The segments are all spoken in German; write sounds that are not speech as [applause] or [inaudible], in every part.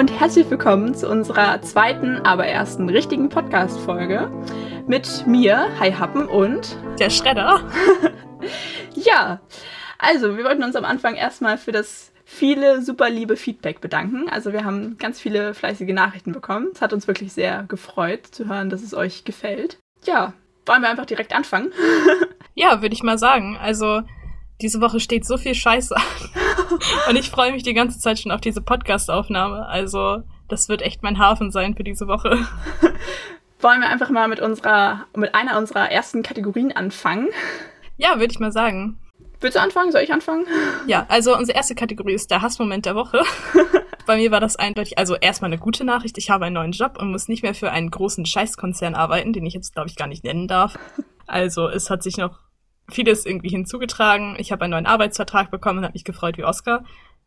Und herzlich willkommen zu unserer zweiten, aber ersten richtigen Podcast-Folge mit mir, Hi Happen und der Schredder. [laughs] ja, also wir wollten uns am Anfang erstmal für das viele super liebe Feedback bedanken. Also wir haben ganz viele fleißige Nachrichten bekommen. Es hat uns wirklich sehr gefreut zu hören, dass es euch gefällt. Ja, wollen wir einfach direkt anfangen? [laughs] ja, würde ich mal sagen. Also diese Woche steht so viel Scheiße an. [laughs] Und ich freue mich die ganze Zeit schon auf diese Podcast-Aufnahme. Also, das wird echt mein Hafen sein für diese Woche. [laughs] Wollen wir einfach mal mit unserer, mit einer unserer ersten Kategorien anfangen? Ja, würde ich mal sagen. Willst du anfangen? Soll ich anfangen? Ja, also unsere erste Kategorie ist der Hassmoment der Woche. [laughs] Bei mir war das eindeutig, also erstmal eine gute Nachricht. Ich habe einen neuen Job und muss nicht mehr für einen großen Scheißkonzern arbeiten, den ich jetzt, glaube ich, gar nicht nennen darf. Also es hat sich noch vieles irgendwie hinzugetragen. Ich habe einen neuen Arbeitsvertrag bekommen und habe mich gefreut wie Oscar.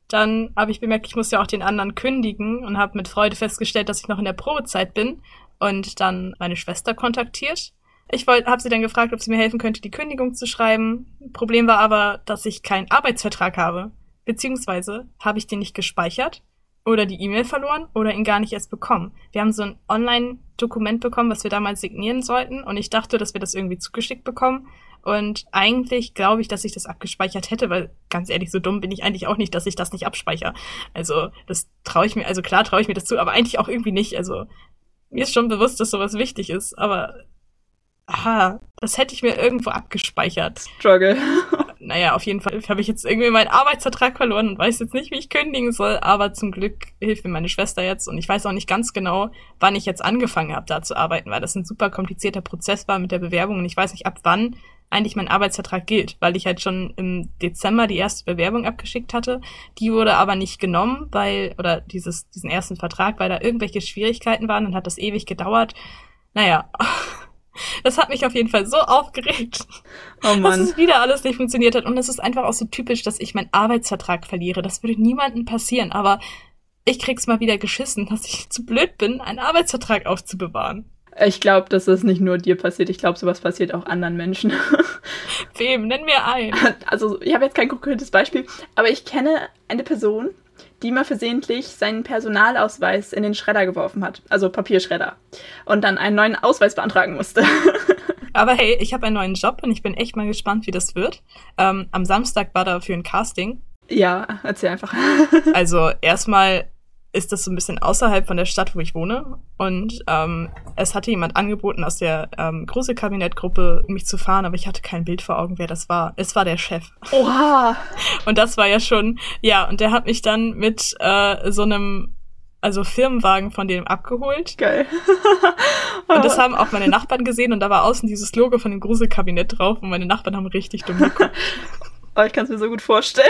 Dann habe ich bemerkt, ich muss ja auch den anderen kündigen und habe mit Freude festgestellt, dass ich noch in der Probezeit bin und dann meine Schwester kontaktiert. Ich habe sie dann gefragt, ob sie mir helfen könnte, die Kündigung zu schreiben. Problem war aber, dass ich keinen Arbeitsvertrag habe. Beziehungsweise habe ich den nicht gespeichert oder die E-Mail verloren oder ihn gar nicht erst bekommen. Wir haben so ein Online-Dokument bekommen, was wir damals signieren sollten und ich dachte, dass wir das irgendwie zugeschickt bekommen und eigentlich glaube ich, dass ich das abgespeichert hätte, weil ganz ehrlich, so dumm bin ich eigentlich auch nicht, dass ich das nicht abspeichere. Also das traue ich mir, also klar traue ich mir das zu, aber eigentlich auch irgendwie nicht. Also mir ist schon bewusst, dass sowas wichtig ist, aber aha, das hätte ich mir irgendwo abgespeichert. Struggle. [laughs] naja, auf jeden Fall habe ich jetzt irgendwie meinen Arbeitsvertrag verloren und weiß jetzt nicht, wie ich kündigen soll, aber zum Glück hilft mir meine Schwester jetzt und ich weiß auch nicht ganz genau, wann ich jetzt angefangen habe, da zu arbeiten, weil das ein super komplizierter Prozess war mit der Bewerbung und ich weiß nicht, ab wann eigentlich mein Arbeitsvertrag gilt, weil ich halt schon im Dezember die erste Bewerbung abgeschickt hatte. Die wurde aber nicht genommen, weil, oder dieses, diesen ersten Vertrag, weil da irgendwelche Schwierigkeiten waren und hat das ewig gedauert. Naja. [laughs] Das hat mich auf jeden Fall so aufgeregt, oh [laughs] Mann. dass es wieder alles nicht funktioniert hat. Und es ist einfach auch so typisch, dass ich meinen Arbeitsvertrag verliere. Das würde niemandem passieren, aber ich krieg's mal wieder geschissen, dass ich zu blöd bin, einen Arbeitsvertrag aufzubewahren. Ich glaube, dass das nicht nur dir passiert. Ich glaube, sowas passiert auch anderen Menschen. [laughs] Wem? Nenn mir ein. [laughs] Also, ich habe jetzt kein konkretes Beispiel, aber ich kenne eine Person, die mal versehentlich seinen Personalausweis in den Schredder geworfen hat. Also Papierschredder. Und dann einen neuen Ausweis beantragen musste. [laughs] Aber hey, ich habe einen neuen Job und ich bin echt mal gespannt, wie das wird. Ähm, am Samstag war da für ein Casting. Ja, erzähl einfach. also erstmal ist das so ein bisschen außerhalb von der Stadt, wo ich wohne. Und ähm, es hatte jemand angeboten aus der ähm, Gruselkabinettgruppe, mich zu fahren, aber ich hatte kein Bild vor Augen, wer das war. Es war der Chef. Oha! [laughs] Und das war ja schon, ja, und der hat mich dann mit äh, so einem also Firmenwagen von dem abgeholt. Geil. [laughs] und das haben auch meine Nachbarn gesehen und da war außen dieses Logo von dem Gruselkabinett drauf und meine Nachbarn haben richtig dumm geguckt. [laughs] Oh, ich kann es mir so gut vorstellen.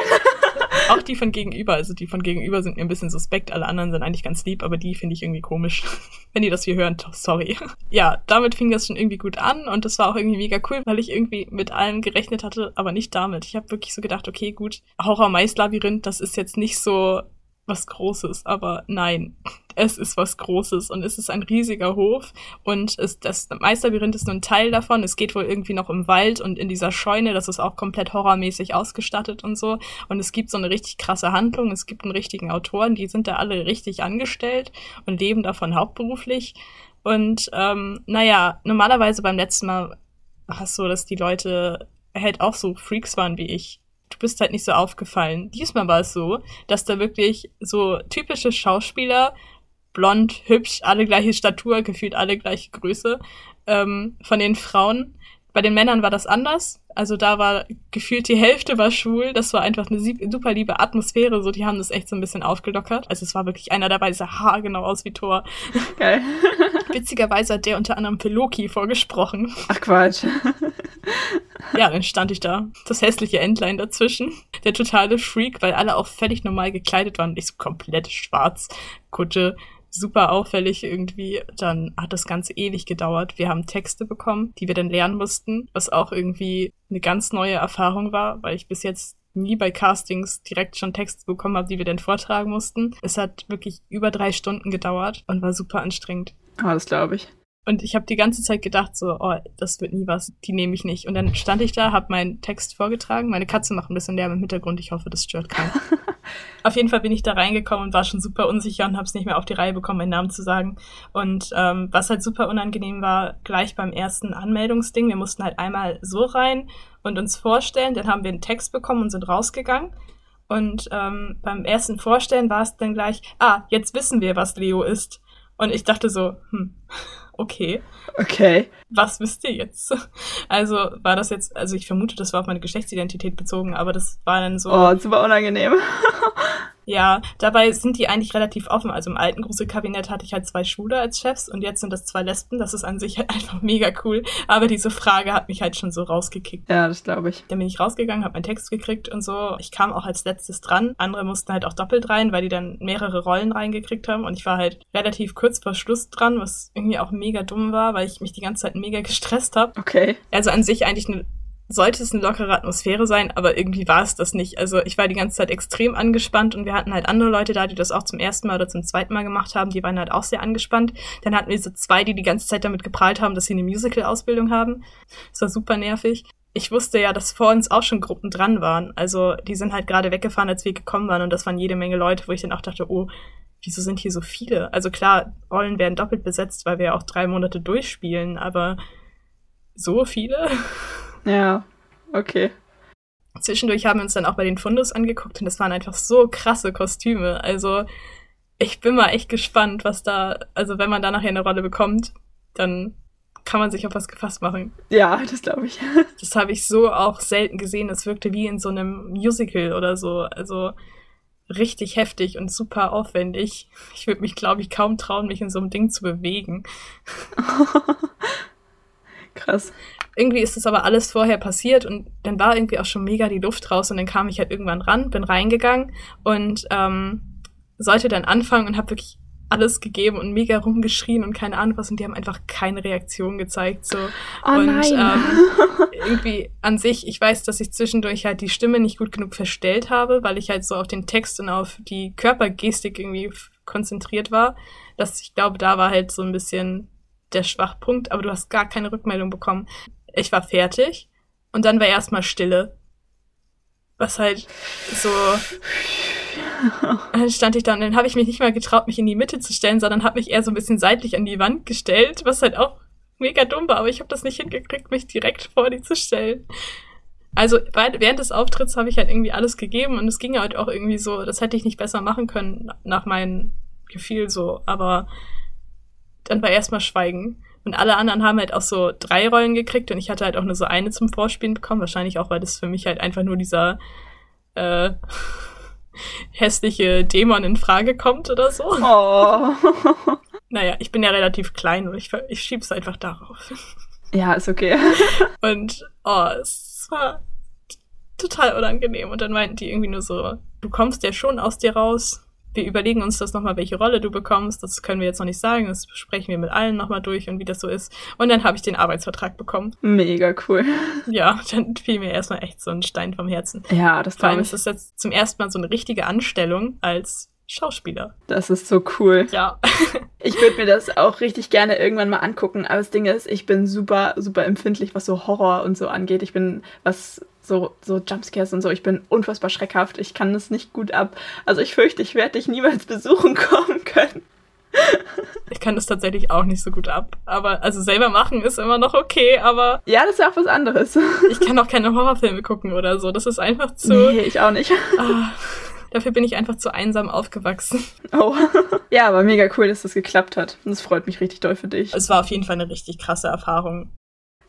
Auch die von gegenüber, also die von gegenüber sind mir ein bisschen suspekt, alle anderen sind eigentlich ganz lieb, aber die finde ich irgendwie komisch. [laughs] Wenn die das hier hören, sorry. Ja, damit fing das schon irgendwie gut an und das war auch irgendwie mega cool, weil ich irgendwie mit allem gerechnet hatte, aber nicht damit. Ich habe wirklich so gedacht, okay, gut, Horror-Mais-Labyrinth, das ist jetzt nicht so was Großes, aber nein, es ist was Großes und es ist ein riesiger Hof und es, das Meisterlabyrinth ist nur ein Teil davon. Es geht wohl irgendwie noch im Wald und in dieser Scheune, das ist auch komplett horrormäßig ausgestattet und so. Und es gibt so eine richtig krasse Handlung, es gibt einen richtigen Autoren, die sind da alle richtig angestellt und leben davon hauptberuflich. Und ähm, naja, normalerweise beim letzten Mal war es so, dass die Leute halt auch so Freaks waren wie ich du bist halt nicht so aufgefallen. Diesmal war es so, dass da wirklich so typische Schauspieler, blond, hübsch, alle gleiche Statur, gefühlt alle gleiche Größe, ähm, von den Frauen. Bei den Männern war das anders. Also da war gefühlt die Hälfte war schwul. Das war einfach eine super liebe Atmosphäre. So, die haben das echt so ein bisschen aufgelockert. Also es war wirklich einer dabei, der sah haargenau aus wie Thor. Geil. [laughs] Witzigerweise hat der unter anderem für Loki vorgesprochen. Ach Quatsch. [laughs] ja, dann stand ich da. Das hässliche Entlein dazwischen. Der totale Freak, weil alle auch völlig normal gekleidet waren. Ich so komplett schwarz. Kutsche, super auffällig irgendwie. Dann hat das Ganze ewig gedauert. Wir haben Texte bekommen, die wir dann lernen mussten, was auch irgendwie eine ganz neue Erfahrung war, weil ich bis jetzt nie bei Castings direkt schon Texte bekommen habe, die wir dann vortragen mussten. Es hat wirklich über drei Stunden gedauert und war super anstrengend. Ah, das glaube ich. Und ich habe die ganze Zeit gedacht, so, oh, das wird nie was, die nehme ich nicht. Und dann stand ich da, habe meinen Text vorgetragen. Meine Katze macht ein bisschen Lärm im Hintergrund. Ich hoffe, das stört keinen. [laughs] Auf jeden Fall bin ich da reingekommen und war schon super unsicher und habe es nicht mehr auf die Reihe bekommen, meinen Namen zu sagen. Und ähm, was halt super unangenehm war, gleich beim ersten Anmeldungsding, wir mussten halt einmal so rein und uns vorstellen, dann haben wir einen Text bekommen und sind rausgegangen. Und ähm, beim ersten Vorstellen war es dann gleich, ah, jetzt wissen wir, was Leo ist. Und ich dachte so, hm, okay. Okay. Was wisst ihr jetzt? Also war das jetzt, also ich vermute, das war auf meine Geschlechtsidentität bezogen, aber das war dann so. Oh, super unangenehm. [laughs] Ja, dabei sind die eigentlich relativ offen. Also im alten Gruselkabinett hatte ich halt zwei Schwule als Chefs und jetzt sind das zwei Lesben. Das ist an sich halt [laughs] einfach mega cool. Aber diese Frage hat mich halt schon so rausgekickt. Ja, das glaube ich. Dann bin ich rausgegangen, habe meinen Text gekriegt und so. Ich kam auch als letztes dran. Andere mussten halt auch doppelt rein, weil die dann mehrere Rollen reingekriegt haben. Und ich war halt relativ kurz vor Schluss dran, was irgendwie auch mega dumm war, weil ich mich die ganze Zeit mega [laughs] gestresst habe. Okay. Also an sich eigentlich eine sollte es eine lockere Atmosphäre sein, aber irgendwie war es das nicht. Also ich war die ganze Zeit extrem angespannt und wir hatten halt andere Leute da, die das auch zum ersten Mal oder zum zweiten Mal gemacht haben, die waren halt auch sehr angespannt. Dann hatten wir so zwei, die die ganze Zeit damit geprahlt haben, dass sie eine Musical-Ausbildung haben. Das war super nervig. Ich wusste ja, dass vor uns auch schon Gruppen dran waren. Also die sind halt gerade weggefahren, als wir gekommen waren und das waren jede Menge Leute, wo ich dann auch dachte, oh, wieso sind hier so viele? Also klar, Rollen werden doppelt besetzt, weil wir ja auch drei Monate durchspielen, aber so viele? [laughs] Ja, okay. Zwischendurch haben wir uns dann auch bei den Fundos angeguckt und das waren einfach so krasse Kostüme. Also ich bin mal echt gespannt, was da, also wenn man da nachher eine Rolle bekommt, dann kann man sich auf was gefasst machen. Ja, das glaube ich. [laughs] Das habe ich so auch selten gesehen. Das wirkte wie in so einem Musical oder so. Also richtig heftig und super aufwendig. Ich würde mich, glaube ich, kaum trauen, mich in so einem Ding zu bewegen. [laughs] Krass irgendwie ist das aber alles vorher passiert und dann war irgendwie auch schon mega die Luft raus und dann kam ich halt irgendwann ran, bin reingegangen und ähm, sollte dann anfangen und habe wirklich alles gegeben und mega rumgeschrien und keine Ahnung was und die haben einfach keine Reaktion gezeigt so oh und. Ähm, [laughs] irgendwie an sich ich weiß dass ich zwischendurch halt die Stimme nicht gut genug verstellt habe weil ich halt so auf den Text und auf die Körpergestik irgendwie konzentriert war dass ich glaube da war halt so ein bisschen der Schwachpunkt aber du hast gar keine Rückmeldung bekommen ich war fertig und dann war erstmal Stille. Was halt so. Dann stand ich da und dann habe ich mich nicht mal getraut, mich in die Mitte zu stellen, sondern habe mich eher so ein bisschen seitlich an die Wand gestellt, was halt auch mega dumm war, aber ich habe das nicht hingekriegt, mich direkt vor die zu stellen. Also während des Auftritts habe ich halt irgendwie alles gegeben und es ging halt auch irgendwie so, das hätte ich nicht besser machen können nach meinem Gefühl so, aber dann war erstmal Schweigen. Und alle anderen haben halt auch so drei Rollen gekriegt und ich hatte halt auch nur so eine zum Vorspielen bekommen. Wahrscheinlich auch, weil das für mich halt einfach nur dieser äh, [laughs] hässliche Dämon in Frage kommt oder so. Oh. [laughs] naja, ich bin ja relativ klein und ich, ich schieb's einfach darauf. Ja, ist okay. [laughs] Und oh, es war total unangenehm. Und dann meinten die irgendwie nur so, du kommst ja schon aus dir raus wir überlegen uns das nochmal, welche Rolle du bekommst. Das können wir jetzt noch nicht sagen. Das besprechen wir mit allen nochmal durch und wie das so ist. Und dann habe ich den Arbeitsvertrag bekommen. Mega cool. Ja, [laughs] dann fiel mir erstmal echt so ein Stein vom Herzen. Ja, das Vor allem ist das jetzt zum ersten Mal so eine richtige Anstellung als Schauspieler. Das ist so cool. Ja. [laughs] ich würde mir das auch richtig gerne irgendwann mal angucken. Aber das Ding ist, ich bin super, super empfindlich, was so Horror und so angeht. Ich bin, was so, so Jumpscares und so. Ich bin unfassbar schreckhaft. Ich kann das nicht gut ab. Also ich fürchte, ich werde dich niemals besuchen [laughs] kommen können. Ich kann das tatsächlich auch nicht so gut ab. Aber also selber machen ist immer noch okay, aber. Ja, das ist ja auch was anderes. [laughs] Ich kann auch keine Horrorfilme gucken oder so. Das ist einfach zu. Nee, ich auch nicht. [laughs] Ah, dafür bin ich einfach zu einsam aufgewachsen. Oh. Ja, aber mega cool, dass das geklappt hat. Das freut mich richtig doll für dich. Es war auf jeden Fall eine richtig krasse Erfahrung.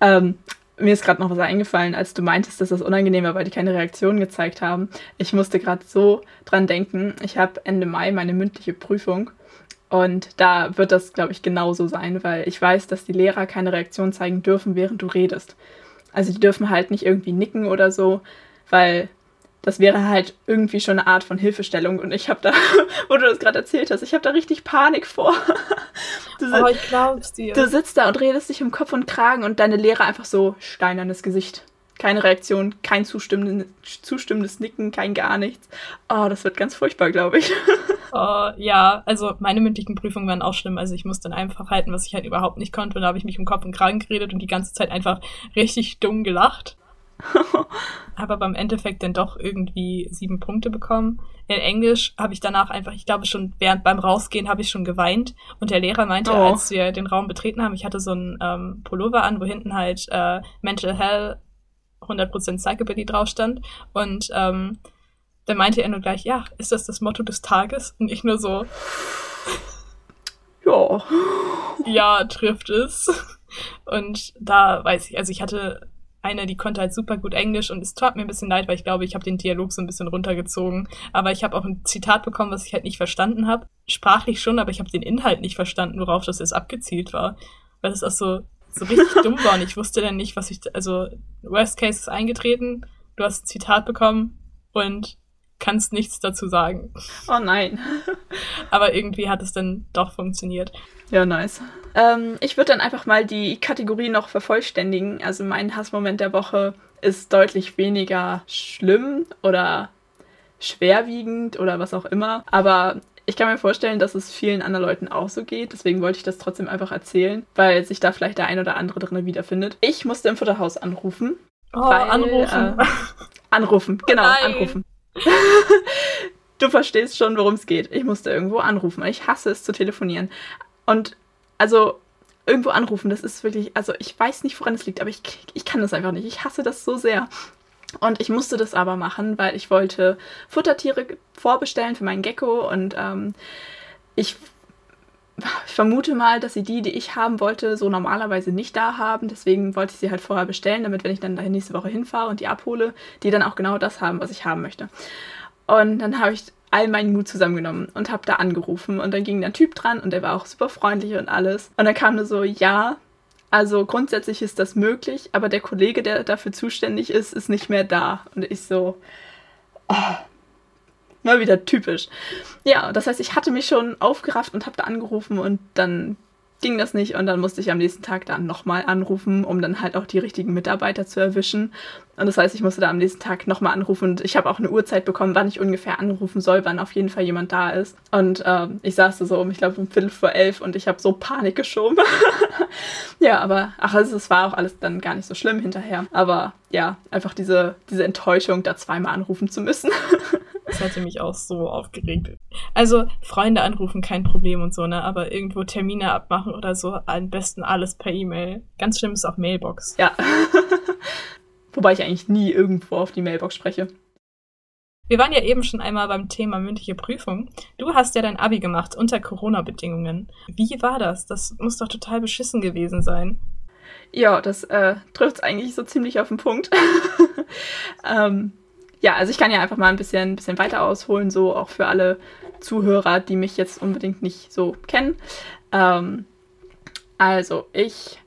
Ähm, mir ist gerade noch was eingefallen, als du meintest, dass das unangenehm war, weil die keine Reaktion gezeigt haben. Ich musste gerade so dran denken. Ich habe Ende Mai meine mündliche Prüfung und da wird das, glaube ich, genauso sein, weil ich weiß, dass die Lehrer keine Reaktion zeigen dürfen, während du redest. Also die dürfen halt nicht irgendwie nicken oder so, weil das wäre halt irgendwie schon eine Art von Hilfestellung. Und ich habe da, [laughs] wo du das gerade erzählt hast, ich habe da richtig Panik vor. [laughs] [laughs] Du, oh, ich glaub's dir. Du sitzt da und redest dich um Kopf und Kragen und deine Lehrer einfach so steinernes Gesicht. Keine Reaktion, kein zustimmendes, zustimmendes Nicken, kein gar nichts. Oh, das wird ganz furchtbar, glaube ich. [laughs] Oh, ja, also meine mündlichen Prüfungen waren auch schlimm. Also ich musste dann einfach halten, was ich halt überhaupt nicht konnte. Und da habe ich mich um Kopf und Kragen geredet und die ganze Zeit einfach richtig dumm gelacht. [laughs] habe aber im Endeffekt dann doch irgendwie sieben Punkte bekommen. In Englisch habe ich danach einfach, ich glaube schon während beim Rausgehen habe ich schon geweint und der Lehrer meinte, oh. als wir den Raum betreten haben, ich hatte so einen ähm, Pullover an, wo hinten halt äh, Mental Health 100% Psychobilly drauf stand und ähm, dann meinte er nur gleich, ja, ist das das Motto des Tages? Und ich nur so, ja, ja, trifft es. Und da weiß ich, also ich hatte eine, die konnte halt super gut Englisch und es tat mir ein bisschen leid, weil ich glaube, ich habe den Dialog so ein bisschen runtergezogen. Aber ich habe auch ein Zitat bekommen, was ich halt nicht verstanden habe. Sprachlich schon, aber ich habe den Inhalt nicht verstanden, worauf das jetzt abgezielt war. Weil das auch so, so richtig [laughs] dumm war und ich wusste dann nicht, was ich, also Worst Case ist eingetreten, du hast ein Zitat bekommen und kannst nichts dazu sagen. Oh nein. [laughs] aber irgendwie hat es dann doch funktioniert. Ja, nice. Ähm, ich würde dann einfach mal die Kategorie noch vervollständigen. Also mein Hassmoment der Woche ist deutlich weniger schlimm oder schwerwiegend oder was auch immer. Aber ich kann mir vorstellen, dass es vielen anderen Leuten auch so geht. Deswegen wollte ich das trotzdem einfach erzählen, weil sich da vielleicht der ein oder andere drin wiederfindet. Ich musste im Futterhaus anrufen. Oh, weil, anrufen. Äh, anrufen, genau, Nein. anrufen. [laughs] du verstehst schon, worum es geht. Ich musste irgendwo anrufen. Ich hasse es zu telefonieren. Und also irgendwo anrufen, das ist wirklich, also ich weiß nicht, woran es liegt, aber ich, ich kann das einfach nicht. Ich hasse das so sehr. Und ich musste das aber machen, weil ich wollte Futtertiere vorbestellen für meinen Gecko und ähm, ich, ich vermute mal, dass sie die, die ich haben wollte, so normalerweise nicht da haben. Deswegen wollte ich sie halt vorher bestellen, damit, wenn ich dann nächste Woche hinfahre und die abhole, die dann auch genau das haben, was ich haben möchte. Und dann habe ich all meinen Mut zusammengenommen und habe da angerufen. Und dann ging der Typ dran und der war auch super freundlich und alles. Und dann kam nur so, ja, also grundsätzlich ist das möglich, aber der Kollege, der dafür zuständig ist, ist nicht mehr da. Und ich so, oh, mal wieder typisch. Ja, das heißt, ich hatte mich schon aufgerafft und habe da angerufen und dann ging das nicht und dann musste ich am nächsten Tag dann nochmal anrufen, um dann halt auch die richtigen Mitarbeiter zu erwischen. Und das heißt, ich musste da am nächsten Tag nochmal anrufen und ich habe auch eine Uhrzeit bekommen, wann ich ungefähr anrufen soll, wann auf jeden Fall jemand da ist. Und ähm, ich saß da so um, ich glaube, um Viertel vor elf und ich habe so Panik geschoben. [laughs] ja, aber ach, also es war auch alles dann gar nicht so schlimm hinterher. Aber ja, einfach diese, diese Enttäuschung, da zweimal anrufen zu müssen. [laughs] Das hätte mich auch so aufgeregt. Also, Freunde anrufen, kein Problem und so, ne? Aber irgendwo Termine abmachen oder so, am besten alles per E-Mail. Ganz schlimm ist auch Mailbox. Ja. [laughs] Wobei ich eigentlich nie irgendwo auf die Mailbox spreche. Wir waren ja eben schon einmal beim Thema mündliche Prüfung. Du hast ja dein Abi gemacht unter Corona-Bedingungen. Wie war das? Das muss doch total beschissen gewesen sein. Ja, das äh, trifft es eigentlich so ziemlich auf den Punkt. [laughs] ähm, ja, also ich kann ja einfach mal ein bisschen, ein bisschen weiter ausholen, so auch für alle Zuhörer, die mich jetzt unbedingt nicht so kennen. Ähm, also ich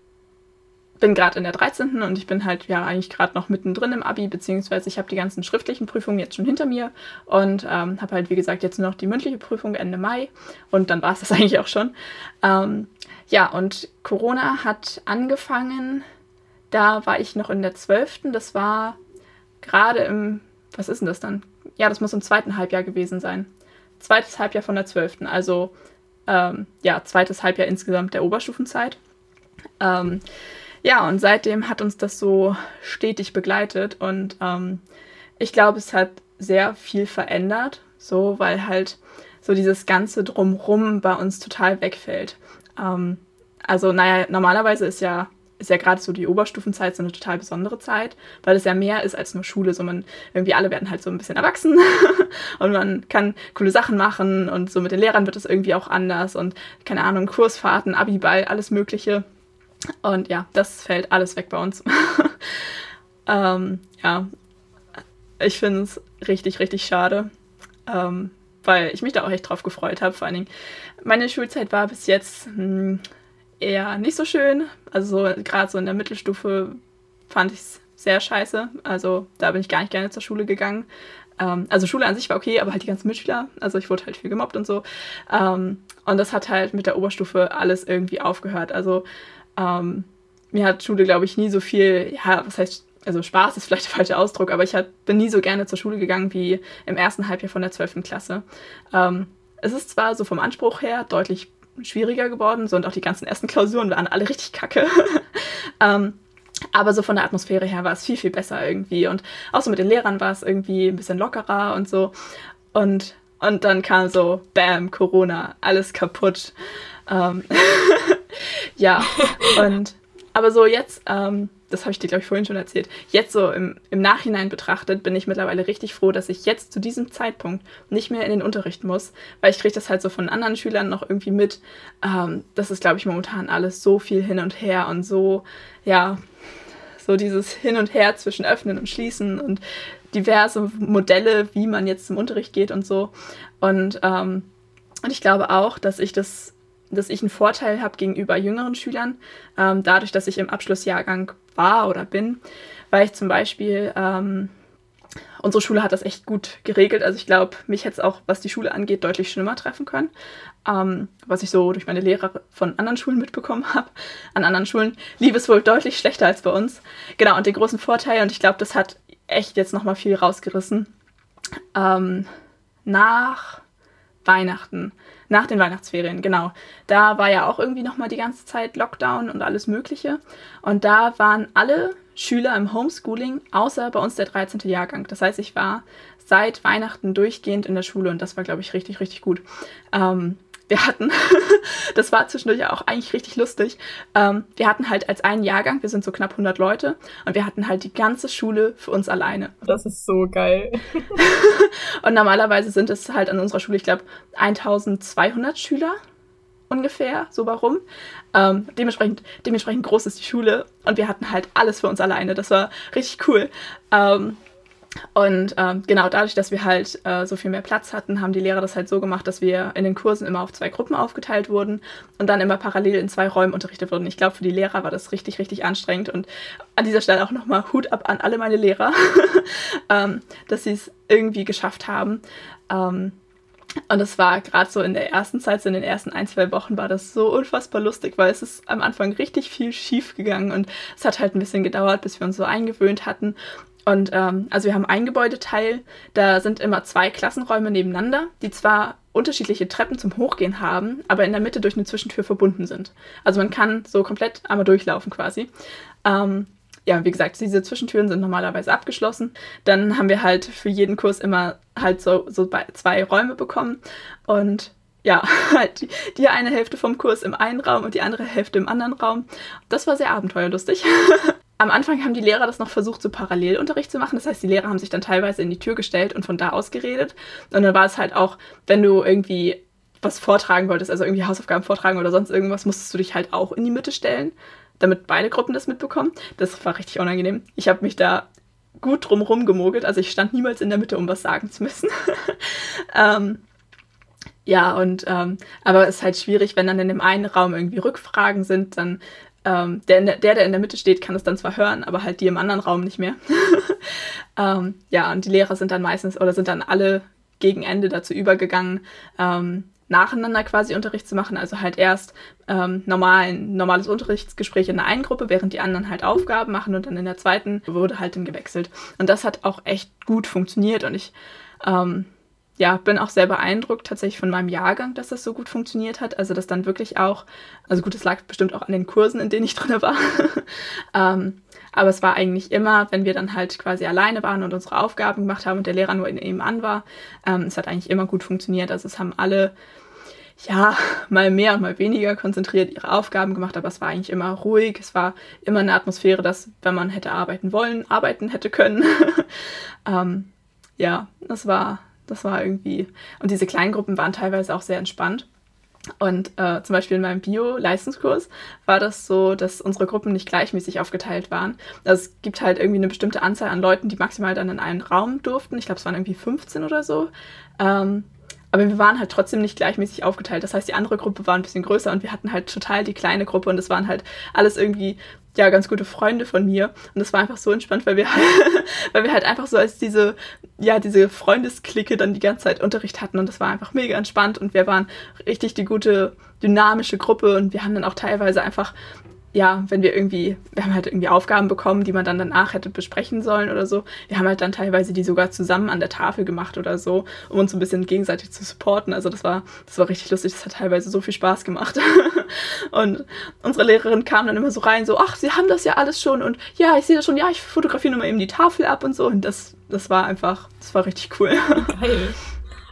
bin gerade in der 13. und ich bin halt ja eigentlich gerade noch mittendrin im Abi, beziehungsweise ich habe die ganzen schriftlichen Prüfungen jetzt schon hinter mir und ähm, habe halt, wie gesagt, jetzt nur noch die mündliche Prüfung Ende Mai und dann war es das [laughs] eigentlich auch schon. Ähm, ja, und Corona hat angefangen, da war ich noch in der 12. Das war gerade im was ist denn das dann? Ja, das muss im zweiten Halbjahr gewesen sein. Zweites Halbjahr von der 12. Also, ähm, ja, zweites Halbjahr insgesamt der Oberstufenzeit. Ähm, ja, und seitdem hat uns das so stetig begleitet und ähm, ich glaube, es hat sehr viel verändert, so, weil halt so dieses ganze Drumrum bei uns total wegfällt. Ähm, also, naja, normalerweise ist ja ist ja gerade so die Oberstufenzeit so eine total besondere Zeit, weil es ja mehr ist als nur Schule. So man, irgendwie alle werden halt so ein bisschen erwachsen [laughs] und man kann coole Sachen machen und so mit den Lehrern wird es irgendwie auch anders und keine Ahnung, Kursfahrten, Abiball, alles Mögliche. Und ja, das fällt alles weg bei uns. [laughs] ähm, ja, ich finde es richtig, richtig schade. Ähm, weil ich mich da auch echt drauf gefreut habe. Vor allen Dingen, meine Schulzeit war bis jetzt mh, hm, eher nicht so schön. Also gerade so in der Mittelstufe fand ich es sehr scheiße. Also da bin ich gar nicht gerne zur Schule gegangen. Ähm, also Schule an sich war okay, aber halt die ganzen Mitschüler. Also ich wurde halt viel gemobbt und so. Ähm, und das hat halt mit der Oberstufe alles irgendwie aufgehört. Also ähm, mir hat Schule, glaube ich, nie so viel, ja, was heißt, also Spaß ist vielleicht der falsche Ausdruck, aber ich hat, bin nie so gerne zur Schule gegangen wie im ersten Halbjahr von der 12. Klasse. Ähm, es ist zwar so vom Anspruch her deutlich schwieriger geworden, so und auch die ganzen ersten Klausuren waren alle richtig kacke. [laughs] ähm, Aber so von der Atmosphäre her war es viel, viel besser irgendwie. Und auch so mit den Lehrern war es irgendwie ein bisschen lockerer und so. Und, und dann kam so, bam, Corona, alles kaputt. Ähm, [laughs] ja, [laughs] und aber so jetzt, ähm, das habe ich dir, glaube ich, vorhin schon erzählt, jetzt so im, im Nachhinein betrachtet, bin ich mittlerweile richtig froh, dass ich jetzt zu diesem Zeitpunkt nicht mehr in den Unterricht muss, weil ich kriege das halt so von anderen Schülern noch irgendwie mit. Ähm, das ist, glaube ich, momentan alles so viel hin und her und so, ja, so dieses Hin und Her zwischen Öffnen und Schließen und diverse Modelle, wie man jetzt zum Unterricht geht und so. Und, ähm, und ich glaube auch, dass ich das dass ich einen Vorteil habe gegenüber jüngeren Schülern, ähm, dadurch, dass ich im Abschlussjahrgang war oder bin, weil ich zum Beispiel, ähm, unsere Schule hat das echt gut geregelt. Also ich glaube, mich hätte es auch, was die Schule angeht, deutlich schlimmer treffen können. Ähm, was ich so durch meine Lehrer von anderen Schulen mitbekommen [laughs] habe. An anderen Schulen lief es wohl deutlich schlechter als bei uns. Genau, und den großen Vorteil, und ich glaube, das hat echt jetzt nochmal viel rausgerissen, ähm, nach Weihnachten nach den Weihnachtsferien, genau. Da war ja auch irgendwie nochmal die ganze Zeit Lockdown und alles Mögliche. Und da waren alle Schüler im Homeschooling, außer bei uns der 13. Jahrgang. Das heißt, ich war seit Weihnachten durchgehend in der Schule und das war, glaube ich, richtig, richtig gut. Ähm, wir hatten, [laughs] das war zwischendurch auch eigentlich richtig lustig, ähm, wir hatten halt als einen Jahrgang, wir sind so knapp 100 Leute und wir hatten halt die ganze Schule für uns alleine. Das ist so geil. [laughs] und normalerweise sind es halt an unserer Schule, ich glaube, 1200 Schüler ungefähr, so warum. Ähm, dementsprechend, dementsprechend groß ist die Schule und wir hatten halt alles für uns alleine. Das war richtig cool. Ähm, und ähm, genau dadurch, dass wir halt äh, so viel mehr Platz hatten, haben die Lehrer das halt so gemacht, dass wir in den Kursen immer auf zwei Gruppen aufgeteilt wurden und dann immer parallel in zwei Räumen unterrichtet wurden. Ich glaube, für die Lehrer war das richtig, richtig anstrengend. Und an dieser Stelle auch nochmal Hut ab an alle meine Lehrer, [laughs] ähm, dass sie es irgendwie geschafft haben. Ähm, und es war gerade so in der ersten Zeit, so in den ersten ein, zwei Wochen, war das so unfassbar lustig, weil es ist am Anfang richtig viel schief gegangen und es hat halt ein bisschen gedauert, bis wir uns so eingewöhnt hatten. Und ähm, also wir haben ein Gebäudeteil, da sind immer zwei Klassenräume nebeneinander, die zwar unterschiedliche Treppen zum Hochgehen haben, aber in der Mitte durch eine Zwischentür verbunden sind. Also man kann so komplett einmal durchlaufen quasi. Ähm, ja, wie gesagt, diese Zwischentüren sind normalerweise abgeschlossen. Dann haben wir halt für jeden Kurs immer halt so, so zwei Räume bekommen. Und ja, [laughs] halt die, die eine Hälfte vom Kurs im einen Raum und die andere Hälfte im anderen Raum. Das war sehr abenteuerlustig. [laughs] Am Anfang haben die Lehrer das noch versucht, so Parallelunterricht zu machen. Das heißt, die Lehrer haben sich dann teilweise in die Tür gestellt und von da aus geredet. Und dann war es halt auch, wenn du irgendwie was vortragen wolltest, also irgendwie Hausaufgaben vortragen oder sonst irgendwas, musstest du dich halt auch in die Mitte stellen, damit beide Gruppen das mitbekommen. Das war richtig unangenehm. Ich habe mich da gut drumherum gemogelt. Also ich stand niemals in der Mitte, um was sagen zu müssen. [laughs] ähm, ja, und ähm, aber es ist halt schwierig, wenn dann in dem einen Raum irgendwie Rückfragen sind, dann ähm, der, der, der in der Mitte steht, kann es dann zwar hören, aber halt die im anderen Raum nicht mehr. [laughs] ähm, ja, und die Lehrer sind dann meistens oder sind dann alle gegen Ende dazu übergegangen, ähm, nacheinander quasi Unterricht zu machen. Also halt erst ähm, normalen, normales Unterrichtsgespräch in der einen Gruppe, während die anderen halt Aufgaben machen und dann in der zweiten wurde halt dann gewechselt. Und das hat auch echt gut funktioniert und ich ähm, ja, bin auch sehr beeindruckt tatsächlich von meinem Jahrgang, dass das so gut funktioniert hat. Also, dass dann wirklich auch, also gut, es lag bestimmt auch an den Kursen, in denen ich [laughs] drin war. ähm, aber es war eigentlich immer, wenn wir dann halt quasi alleine waren und unsere Aufgaben gemacht haben und der Lehrer nur eben an war, ähm, es hat eigentlich immer gut funktioniert. Also, es haben alle, ja, mal mehr und mal weniger konzentriert ihre Aufgaben gemacht, aber es war eigentlich immer ruhig. Es war immer eine Atmosphäre, dass, wenn man hätte arbeiten wollen, arbeiten hätte können. [laughs] ähm, ja, das war das war irgendwie. Und diese kleinen Gruppen waren teilweise auch sehr entspannt. Und äh, zum Beispiel in meinem Bio-Leistungskurs war das so, dass unsere Gruppen nicht gleichmäßig aufgeteilt waren. Also es gibt halt irgendwie eine bestimmte Anzahl an Leuten, die maximal dann in einen Raum durften. Ich glaube, es waren irgendwie 15 oder so. Ähm, aber wir waren halt trotzdem nicht gleichmäßig aufgeteilt. Das heißt, die andere Gruppe war ein bisschen größer und wir hatten halt total die kleine Gruppe und es waren halt alles irgendwie ja ganz gute Freunde von mir. Und das war einfach so entspannt, weil wir halt, [laughs] weil wir halt einfach so als diese ja diese Freundesklicke dann die ganze Zeit Unterricht hatten. Und das war einfach mega entspannt. Und wir waren richtig die gute dynamische Gruppe. Und wir haben dann auch teilweise einfach ja, wenn wir irgendwie, wir haben halt irgendwie Aufgaben bekommen, die man dann danach hätte besprechen sollen oder so. Wir haben halt dann teilweise die sogar zusammen an der Tafel gemacht oder so, um uns ein bisschen gegenseitig zu supporten. Also das war, das war richtig lustig. Das hat teilweise so viel Spaß gemacht. [laughs] und unsere Lehrerin kam dann immer so rein, so, ach, Sie haben das ja alles schon und ja, ich sehe das schon, ja, ich fotografiere nur mal eben die Tafel ab und so. Und das, das war einfach, das war richtig cool. Geil.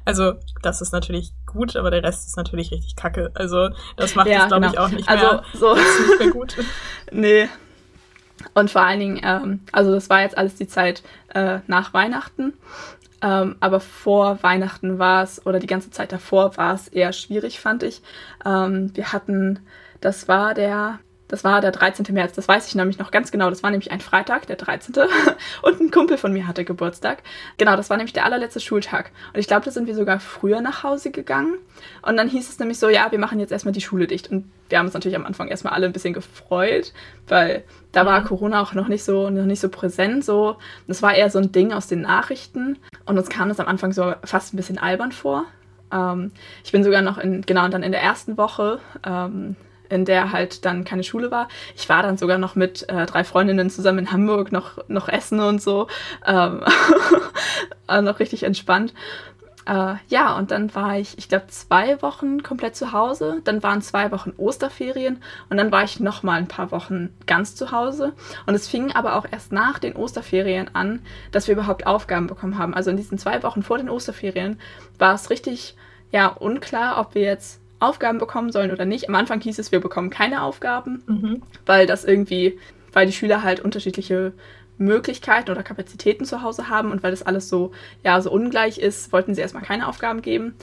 Also, das ist natürlich gut, aber der Rest ist natürlich richtig kacke. Also, das macht ja, es, glaube genau. ich, auch nicht also, mehr. So. Nicht mehr gut. [laughs] nee. Und vor allen Dingen, ähm, also das war jetzt alles die Zeit äh, nach Weihnachten. Ähm, aber vor Weihnachten war es, oder die ganze Zeit davor war es eher schwierig, fand ich. Ähm, wir hatten, das war der das war der 13. März, das weiß ich nämlich noch ganz genau. Das war nämlich ein Freitag, der 13. [laughs] Und ein Kumpel von mir hatte Geburtstag. Genau, das war nämlich der allerletzte Schultag. Und ich glaube, da sind wir sogar früher nach Hause gegangen. Und dann hieß es nämlich so, ja, wir machen jetzt erstmal die Schule dicht. Und wir haben uns natürlich am Anfang erstmal alle ein bisschen gefreut, weil da war mhm. Corona auch noch nicht so, noch nicht so präsent. So. Das war eher so ein Ding aus den Nachrichten. Und uns kam das am Anfang so fast ein bisschen albern vor. Ähm, ich bin sogar noch in, genau, und dann in der ersten Woche ähm, in der halt dann keine Schule war. Ich war dann sogar noch mit äh, drei Freundinnen zusammen in Hamburg noch, noch essen und so. Ähm, [laughs] noch richtig entspannt. Äh, ja, und dann war ich, ich glaube, zwei Wochen komplett zu Hause. Dann waren zwei Wochen Osterferien und dann war ich noch mal ein paar Wochen ganz zu Hause. Und es fing aber auch erst nach den Osterferien an, dass wir überhaupt Aufgaben bekommen haben. Also in diesen zwei Wochen vor den Osterferien war es richtig, ja, unklar, ob wir jetzt Aufgaben bekommen sollen oder nicht. Am Anfang hieß es, wir bekommen keine Aufgaben, mhm. weil das irgendwie, weil die Schüler halt unterschiedliche Möglichkeiten oder Kapazitäten zu Hause haben und weil das alles so, ja, so ungleich ist, wollten sie erstmal keine Aufgaben geben.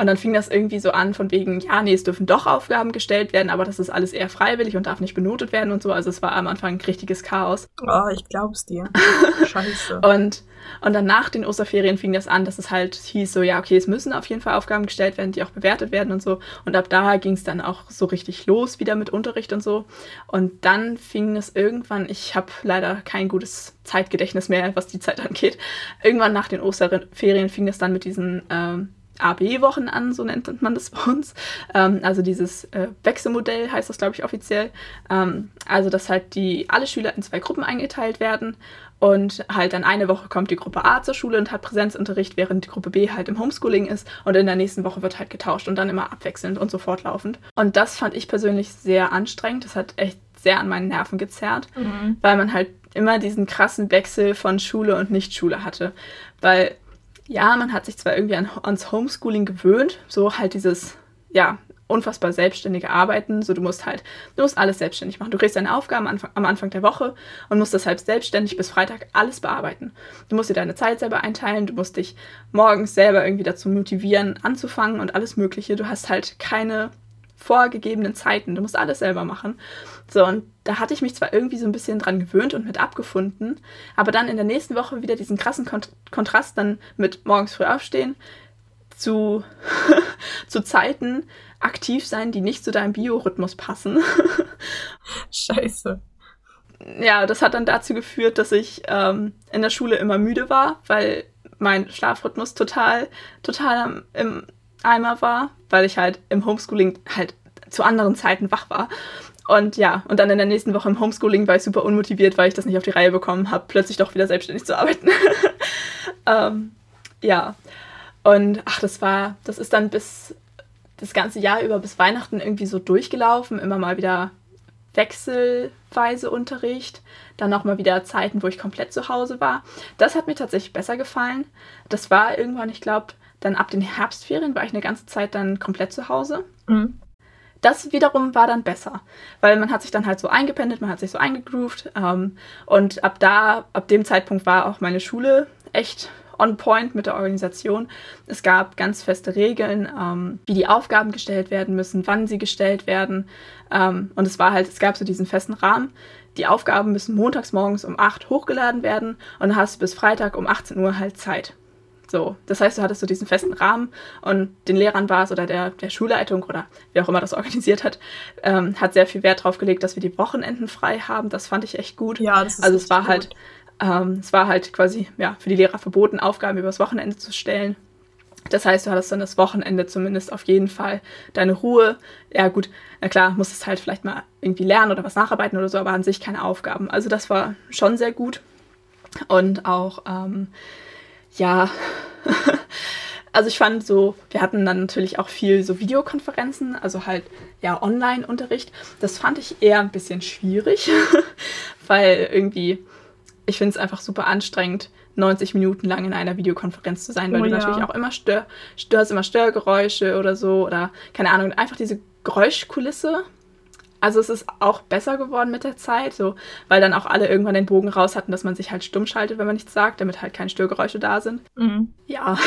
Und dann fing das irgendwie so an von wegen, ja, nee, es dürfen doch Aufgaben gestellt werden, aber das ist alles eher freiwillig und darf nicht benotet werden und so. Also es war am Anfang ein richtiges Chaos. Oh, ich glaub's dir. [laughs] Scheiße. und, und dann nach den Osterferien fing das an, dass es halt hieß so, ja, okay, es müssen auf jeden Fall Aufgaben gestellt werden, die auch bewertet werden und so. Und ab da ging es dann auch so richtig los wieder mit Unterricht und so. Und dann fing es irgendwann, ich habe leider kein gutes Zeitgedächtnis mehr, was die Zeit angeht. Irgendwann nach den Osterferien fing es dann mit diesen ähm, AB-Wochen an, so nennt man das [laughs] bei uns. Ähm, also dieses äh, Wechselmodell heißt das, glaube ich, offiziell. Ähm, also, dass halt die alle Schüler in zwei Gruppen eingeteilt werden und halt dann eine Woche kommt die Gruppe A zur Schule und hat Präsenzunterricht, während die Gruppe B halt im Homeschooling ist und in der nächsten Woche wird halt getauscht und dann immer abwechselnd und so fortlaufend. Und das fand ich persönlich sehr anstrengend. Das hat echt sehr an meinen Nerven gezerrt, mhm. weil man halt immer diesen krassen Wechsel von Schule und Nichtschule hatte. Weil ja, man hat sich zwar irgendwie an, ans Homeschooling gewöhnt, so halt dieses, ja, unfassbar selbstständige Arbeiten. So, du musst halt, du musst alles selbstständig machen. Du kriegst deine Aufgaben am Anfang der Woche und musst deshalb selbstständig bis Freitag alles bearbeiten. Du musst dir deine Zeit selber einteilen, du musst dich morgens selber irgendwie dazu motivieren, anzufangen und alles Mögliche. Du hast halt keine vorgegebenen Zeiten. Du musst alles selber machen. So, und da hatte ich mich zwar irgendwie so ein bisschen dran gewöhnt und mit abgefunden, aber dann in der nächsten Woche wieder diesen krassen Kont Kontrast dann mit morgens früh aufstehen zu, [laughs] zu Zeiten aktiv sein, die nicht zu deinem Biorhythmus passen. [laughs] Scheiße. Ja, das hat dann dazu geführt, dass ich ähm, in der Schule immer müde war, weil mein Schlafrhythmus total, total im Eimer war, weil ich halt im Homeschooling halt zu anderen Zeiten wach war. Und ja, und dann in der nächsten Woche im Homeschooling war ich super unmotiviert, weil ich das nicht auf die Reihe bekommen habe, plötzlich doch wieder selbstständig zu arbeiten. [laughs] ähm, ja. Und ach, das war, das ist dann bis das ganze Jahr über bis Weihnachten irgendwie so durchgelaufen, immer mal wieder wechselweise Unterricht, dann auch mal wieder Zeiten, wo ich komplett zu Hause war. Das hat mir tatsächlich besser gefallen. Das war irgendwann, ich glaube, dann ab den Herbstferien war ich eine ganze Zeit dann komplett zu Hause. Mhm. Das wiederum war dann besser, weil man hat sich dann halt so eingependelt, man hat sich so eingegroovt ähm, und ab da, ab dem Zeitpunkt war auch meine Schule echt on point mit der Organisation. Es gab ganz feste Regeln, ähm, wie die Aufgaben gestellt werden müssen, wann sie gestellt werden ähm, und es war halt, es gab so diesen festen Rahmen. Die Aufgaben müssen montags morgens um 8 hochgeladen werden und dann hast du bis Freitag um 18 Uhr halt Zeit. So, das heißt, du hattest so diesen festen Rahmen und den Lehrern war es oder der, der Schulleitung oder wer auch immer das [laughs] organisiert hat, ähm, hat sehr viel Wert drauf gelegt, dass wir die Wochenenden frei haben. Das fand ich echt gut. Ja, das ist Also es war halt, ähm, es war halt quasi ja, für die Lehrer verboten, Aufgaben übers Wochenende zu stellen. Das heißt, du hattest dann das Wochenende zumindest auf jeden Fall deine Ruhe. Ja, gut, na klar, musstest halt vielleicht mal irgendwie lernen oder was nacharbeiten oder so, aber an sich keine Aufgaben. Also, das war schon sehr gut. Und auch, ähm, ja, [laughs] also ich fand so, wir hatten dann natürlich auch viel so Videokonferenzen, also halt ja Online-Unterricht. Das fand ich eher ein bisschen schwierig, [laughs] weil irgendwie, ich finde es einfach super anstrengend, 90 Minuten lang in einer Videokonferenz zu sein, weil Oh du ja. natürlich auch immer stör, störst immer Störgeräusche oder so oder keine Ahnung, einfach diese Geräuschkulisse. Also es ist auch besser geworden mit der Zeit, so, weil dann auch alle irgendwann den Bogen raus hatten, dass man sich halt stumm schaltet, wenn man nichts sagt, damit halt keine Störgeräusche da sind. Mhm. Ja,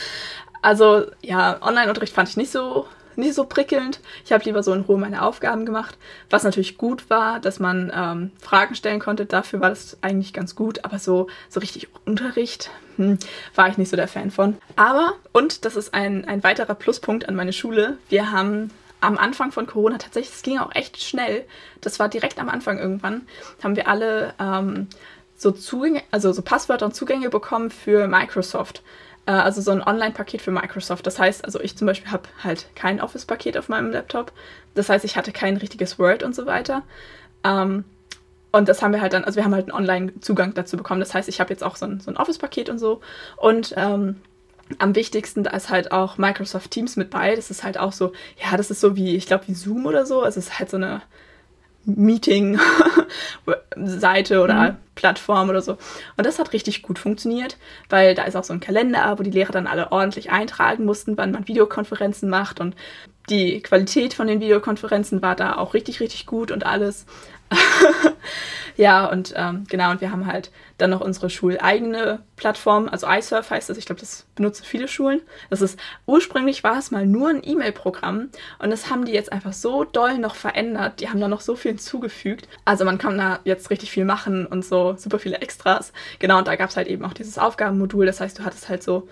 [laughs] also ja, Online-Unterricht fand ich nicht so, nicht so prickelnd. Ich habe lieber so in Ruhe meine Aufgaben gemacht. Was natürlich gut war, dass man ähm, Fragen stellen konnte. Dafür war das eigentlich ganz gut. Aber so, so richtig Unterricht hm, war ich nicht so der Fan von. Aber, und das ist ein, ein weiterer Pluspunkt an meine Schule, wir haben am Anfang von Corona tatsächlich, es ging auch echt schnell. Das war direkt am Anfang irgendwann, haben wir alle ähm, so Zugänge, also so Passwörter und Zugänge bekommen für Microsoft. Äh, also so ein Online-Paket für Microsoft. Das heißt, also ich zum Beispiel habe halt kein Office-Paket auf meinem Laptop. Das heißt, ich hatte kein richtiges Word und so weiter. Ähm, und das haben wir halt dann, also wir haben halt einen Online-Zugang dazu bekommen. Das heißt, ich habe jetzt auch so ein, so ein Office-Paket und so. Und ähm, am wichtigsten, da ist halt auch Microsoft Teams mit bei. Das ist halt auch so, ja, das ist so wie, ich glaube, wie Zoom oder so. Es ist halt so eine Meeting-Seite [laughs] oder Mhm. Plattform oder so. Und das hat richtig gut funktioniert, weil da ist auch so ein Kalender, wo die Lehrer dann alle ordentlich eintragen mussten, wann man Videokonferenzen macht. Und die Qualität von den Videokonferenzen war da auch richtig, richtig gut und alles. [laughs] ja, und ähm, genau, und wir haben halt dann noch unsere schuleigene Plattform, also iSurf heißt das, ich glaube, das benutzen viele Schulen. Das ist, ursprünglich war es mal nur ein E-Mail-Programm und das haben die jetzt einfach so doll noch verändert. Die haben da noch so viel hinzugefügt. Also man kann da jetzt richtig viel machen und so super viele Extras. Genau, und da gab es halt eben auch dieses Aufgabenmodul. Das heißt, du hattest halt so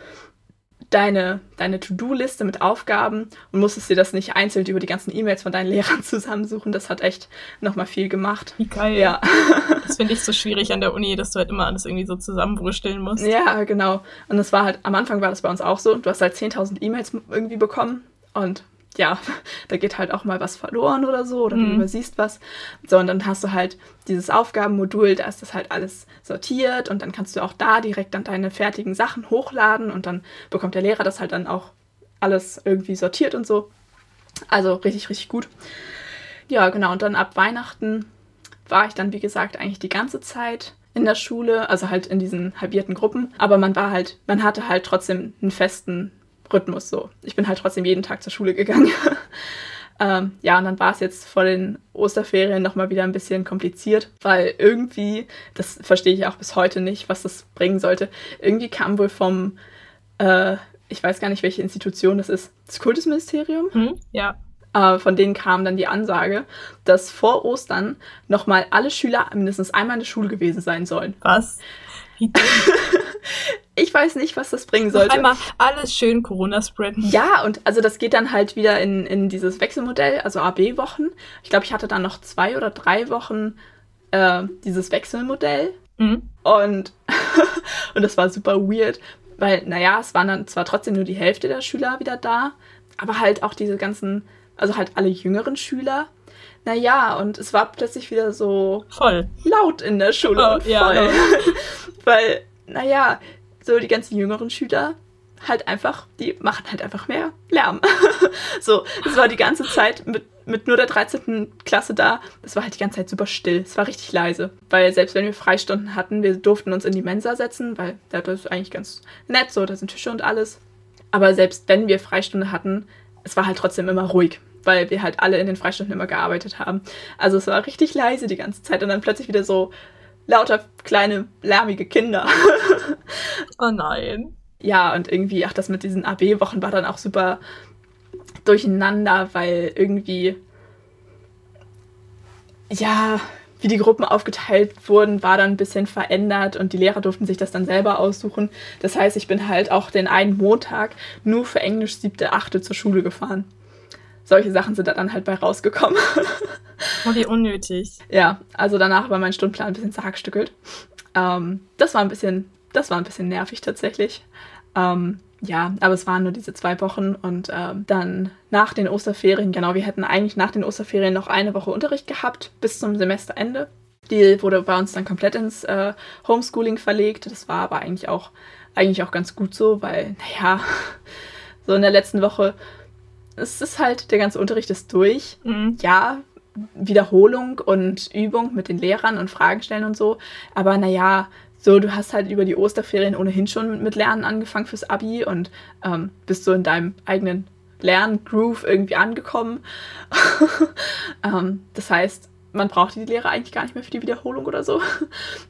deine, deine To-Do-Liste mit Aufgaben und musstest dir das nicht einzeln über die ganzen E-Mails von deinen [laughs] Lehrern zusammensuchen. Das hat echt nochmal viel gemacht. Wie geil. Ja. [laughs] Das finde ich so schwierig an der Uni, dass du halt immer alles irgendwie so zusammenwursteln musst. Ja, genau. Und es war halt, am Anfang war das bei uns auch so. Du hast halt 10.000 E-Mails irgendwie bekommen und ja, [laughs] da geht halt auch mal was verloren oder so oder du Mhm. übersiehst was. So, und dann hast du halt dieses Aufgabenmodul, da ist das halt alles sortiert und dann kannst du auch da direkt dann deine fertigen Sachen hochladen und dann bekommt der Lehrer das halt dann auch alles irgendwie sortiert und so. Also richtig, richtig gut. Ja, genau. Und dann ab Weihnachten war ich dann, wie gesagt, eigentlich die ganze Zeit in der Schule, also halt in diesen halbierten Gruppen. Aber man war halt, man hatte halt trotzdem einen festen Rhythmus so. Ich bin halt trotzdem jeden Tag zur Schule gegangen. [laughs] ähm, ja, und dann war es jetzt vor den Osterferien nochmal wieder ein bisschen kompliziert, weil irgendwie, das verstehe ich auch bis heute nicht, was das bringen sollte. Irgendwie kam wohl vom, äh, ich weiß gar nicht, welche Institution das ist, das Kultusministerium Hm? Ja. äh, von denen kam dann die Ansage, dass vor Ostern nochmal alle Schüler mindestens einmal in der Schule gewesen sein sollen. Was? [laughs] Ich weiß nicht, was das bringen sollte. einmal alles schön Corona spreaden. Ja, und also das geht dann halt wieder in, in dieses Wechselmodell, also AB-Wochen. Ich glaube, ich hatte dann noch zwei oder drei Wochen äh, dieses Wechselmodell. Mhm. Und, [laughs] und das war super weird, weil, naja, es waren dann zwar trotzdem nur die Hälfte der Schüler wieder da, aber halt auch diese ganzen, also halt alle jüngeren Schüler. Naja, und es war plötzlich wieder so Voll. laut in der Schule Oh, und voll. ja. [laughs] Weil, naja, so die ganzen jüngeren Schüler halt einfach, die machen halt einfach mehr Lärm. [laughs] so, es war die ganze Zeit mit, mit nur der 13. Klasse da, es war halt die ganze Zeit super still. Es war richtig leise. Weil selbst wenn wir Freistunden hatten, wir durften uns in die Mensa setzen, weil ja, das ist eigentlich ganz nett, so, da sind Tische und alles. Aber selbst wenn wir Freistunde hatten, es war halt trotzdem immer ruhig, weil wir halt alle in den Freistunden immer gearbeitet haben. Also es war richtig leise die ganze Zeit und dann plötzlich wieder so lauter kleine lärmige Kinder. [laughs] Oh nein. ja, und irgendwie, ach, das mit diesen AB-Wochen war dann auch super durcheinander, weil irgendwie, ja, wie die Gruppen aufgeteilt wurden, war dann ein bisschen verändert und die Lehrer durften sich das dann selber aussuchen. Das heißt, ich bin halt auch den einen Montag nur für Englisch siebte, achte zur Schule gefahren. Solche Sachen sind da dann halt bei rausgekommen. [laughs] Oh, wie unnötig. Ja, also danach war mein Stundenplan ein bisschen zerhackstückelt. Ähm, das war ein bisschen, das war ein bisschen nervig tatsächlich. Ähm, ja, aber es waren nur diese zwei Wochen und äh, dann nach den Osterferien, genau, wir hätten eigentlich nach den Osterferien noch eine Woche Unterricht gehabt bis zum Semesterende. Die wurde bei uns dann komplett ins äh, Homeschooling verlegt. Das war aber eigentlich auch, eigentlich auch ganz gut so, weil, naja, [laughs] so in der letzten Woche, es ist halt, der ganze Unterricht ist durch. Mhm. Ja, Wiederholung und Übung mit den Lehrern und Fragen stellen und so. Aber naja, so, du hast halt über die Osterferien ohnehin schon mit Lernen angefangen fürs Abi und ähm, bist so in deinem eigenen Lerngroove irgendwie angekommen. [laughs] ähm, das heißt, man brauchte die Lehre eigentlich gar nicht mehr für die Wiederholung oder so.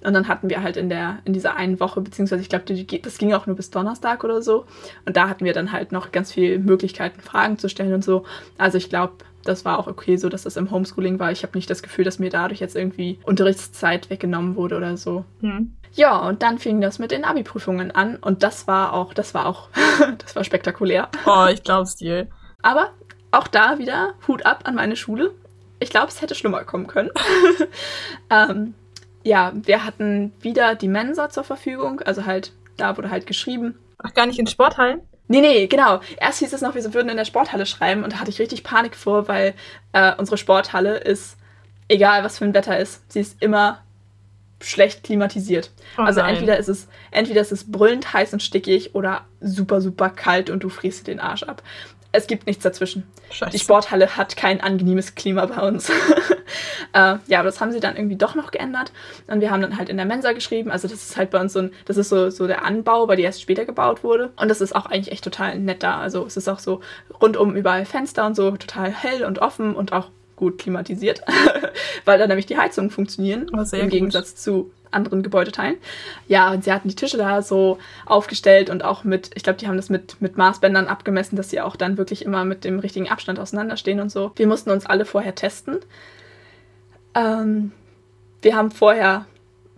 Und dann hatten wir halt in der, in dieser einen Woche, beziehungsweise ich glaube, das ging auch nur bis Donnerstag oder so. Und da hatten wir dann halt noch ganz viele Möglichkeiten, Fragen zu stellen und so. Also ich glaube, das war auch okay, so dass das im Homeschooling war. Ich habe nicht das Gefühl, dass mir dadurch jetzt irgendwie Unterrichtszeit weggenommen wurde oder so. Hm. Ja, und dann fing das mit den Abi-Prüfungen an und das war auch, das war auch, [laughs] das war spektakulär. Oh, ich glaub's dir. Aber auch da wieder Hut ab an meine Schule. Ich glaube, es hätte schlimmer kommen können. [laughs] ähm, ja, wir hatten wieder die Mensa zur Verfügung, also halt, da wurde halt geschrieben. Ach, gar nicht in Sporthallen? Nee, nee, genau. Erst hieß es noch, wir würden in der Sporthalle schreiben und da hatte ich richtig Panik vor, weil äh, unsere Sporthalle ist, egal was für ein Wetter ist, sie ist immer schlecht klimatisiert. Oh also entweder ist es entweder ist es brüllend heiß und stickig oder super super kalt und du frierst dir den Arsch ab. Es gibt nichts dazwischen. Scheiße. Die Sporthalle hat kein angenehmes Klima bei uns. [laughs] äh, ja, aber das haben sie dann irgendwie doch noch geändert. Und wir haben dann halt in der Mensa geschrieben. Also das ist halt bei uns so ein, das ist so, so der Anbau, weil die erst später gebaut wurde. Und das ist auch eigentlich echt total nett da. Also es ist auch so rundum überall Fenster und so total hell und offen und auch gut klimatisiert, [laughs] weil da nämlich die Heizungen funktionieren, oh, im gut. Gegensatz zu anderen Gebäudeteilen. Ja, und sie hatten die Tische da so aufgestellt und auch mit, ich glaube, die haben das mit, mit Maßbändern abgemessen, dass sie auch dann wirklich immer mit dem richtigen Abstand auseinanderstehen und so. Wir mussten uns alle vorher testen. Ähm, wir haben vorher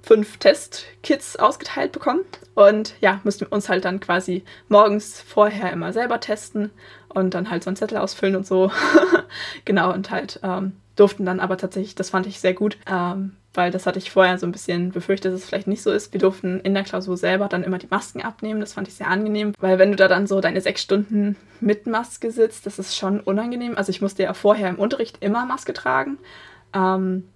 fünf Testkits ausgeteilt bekommen und ja, mussten uns halt dann quasi morgens vorher immer selber testen und dann halt so einen Zettel ausfüllen und so. [laughs] genau, und halt ähm, durften dann aber tatsächlich, das fand ich sehr gut, ähm, weil das hatte ich vorher so ein bisschen befürchtet, dass es vielleicht nicht so ist. Wir durften in der Klausur selber dann immer die Masken abnehmen. Das fand ich sehr angenehm, weil wenn du da dann so deine sechs Stunden mit Maske sitzt, das ist schon unangenehm. Also ich musste ja vorher im Unterricht immer Maske tragen. Ähm,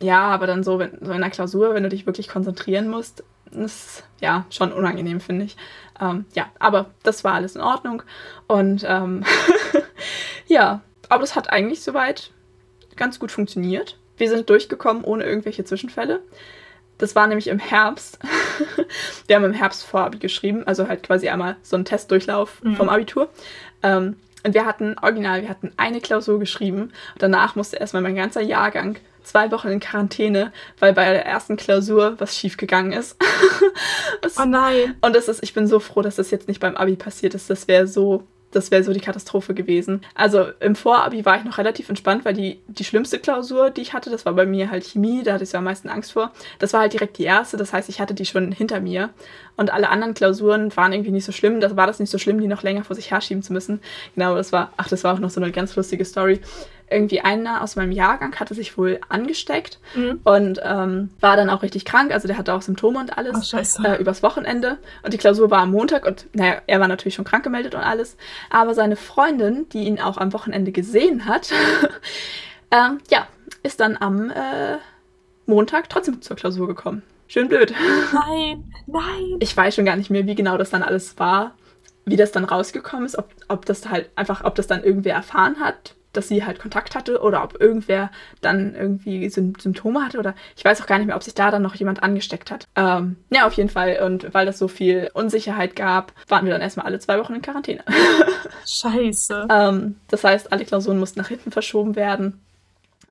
ja, aber dann so, wenn, so in der Klausur, wenn du dich wirklich konzentrieren musst, ist ja schon unangenehm, finde ich. Ähm, ja, aber das war alles in Ordnung. Und ähm, [laughs] ja, aber das hat eigentlich soweit ganz gut funktioniert. Wir sind durchgekommen ohne irgendwelche Zwischenfälle. Das war nämlich im Herbst. [laughs] wir haben im Herbst vor Abi geschrieben, also halt quasi einmal so einen Testdurchlauf mhm. vom Abitur. Ähm, und wir hatten, original, wir hatten eine Klausur geschrieben. Und danach musste erstmal mein ganzer Jahrgang zwei Wochen in Quarantäne, weil bei der ersten Klausur was schiefgegangen ist. [laughs] oh nein. Und das ist, ich bin so froh, dass das jetzt nicht beim Abi passiert ist. Das wäre so das wäre so die Katastrophe gewesen. Also im Vorabi war ich noch relativ entspannt, weil die, die schlimmste Klausur, die ich hatte, das war bei mir halt Chemie, da hatte ich so am meisten Angst vor. Das war halt direkt die erste, das heißt, ich hatte die schon hinter mir. Und alle anderen Klausuren waren irgendwie nicht so schlimm. Das war das nicht so schlimm, die noch länger vor sich herschieben zu müssen. Genau, das war, ach, das war auch noch so eine ganz lustige Story irgendwie einer aus meinem Jahrgang hatte sich wohl angesteckt mhm. und ähm, war dann auch richtig krank. Also der hatte auch Symptome und alles oh, äh, übers Wochenende. Und die Klausur war am Montag und naja, er war natürlich schon krank gemeldet und alles. Aber seine Freundin, die ihn auch am Wochenende gesehen hat, [laughs] ähm, ja, ist dann am äh, Montag trotzdem zur Klausur gekommen. Schön blöd. Nein, nein. Ich weiß schon gar nicht mehr, wie genau das dann alles war, wie das dann rausgekommen ist, ob, ob das halt einfach, ob das dann irgendwer erfahren hat, dass sie halt Kontakt hatte oder ob irgendwer dann irgendwie Symptome hatte oder ich weiß auch gar nicht mehr, ob sich da dann noch jemand angesteckt hat. Ähm, ja, auf jeden Fall. Und weil das so viel Unsicherheit gab, waren wir dann erstmal alle zwei Wochen in Quarantäne. [laughs] Scheiße. ähm, das heißt, alle Klausuren mussten nach hinten verschoben werden.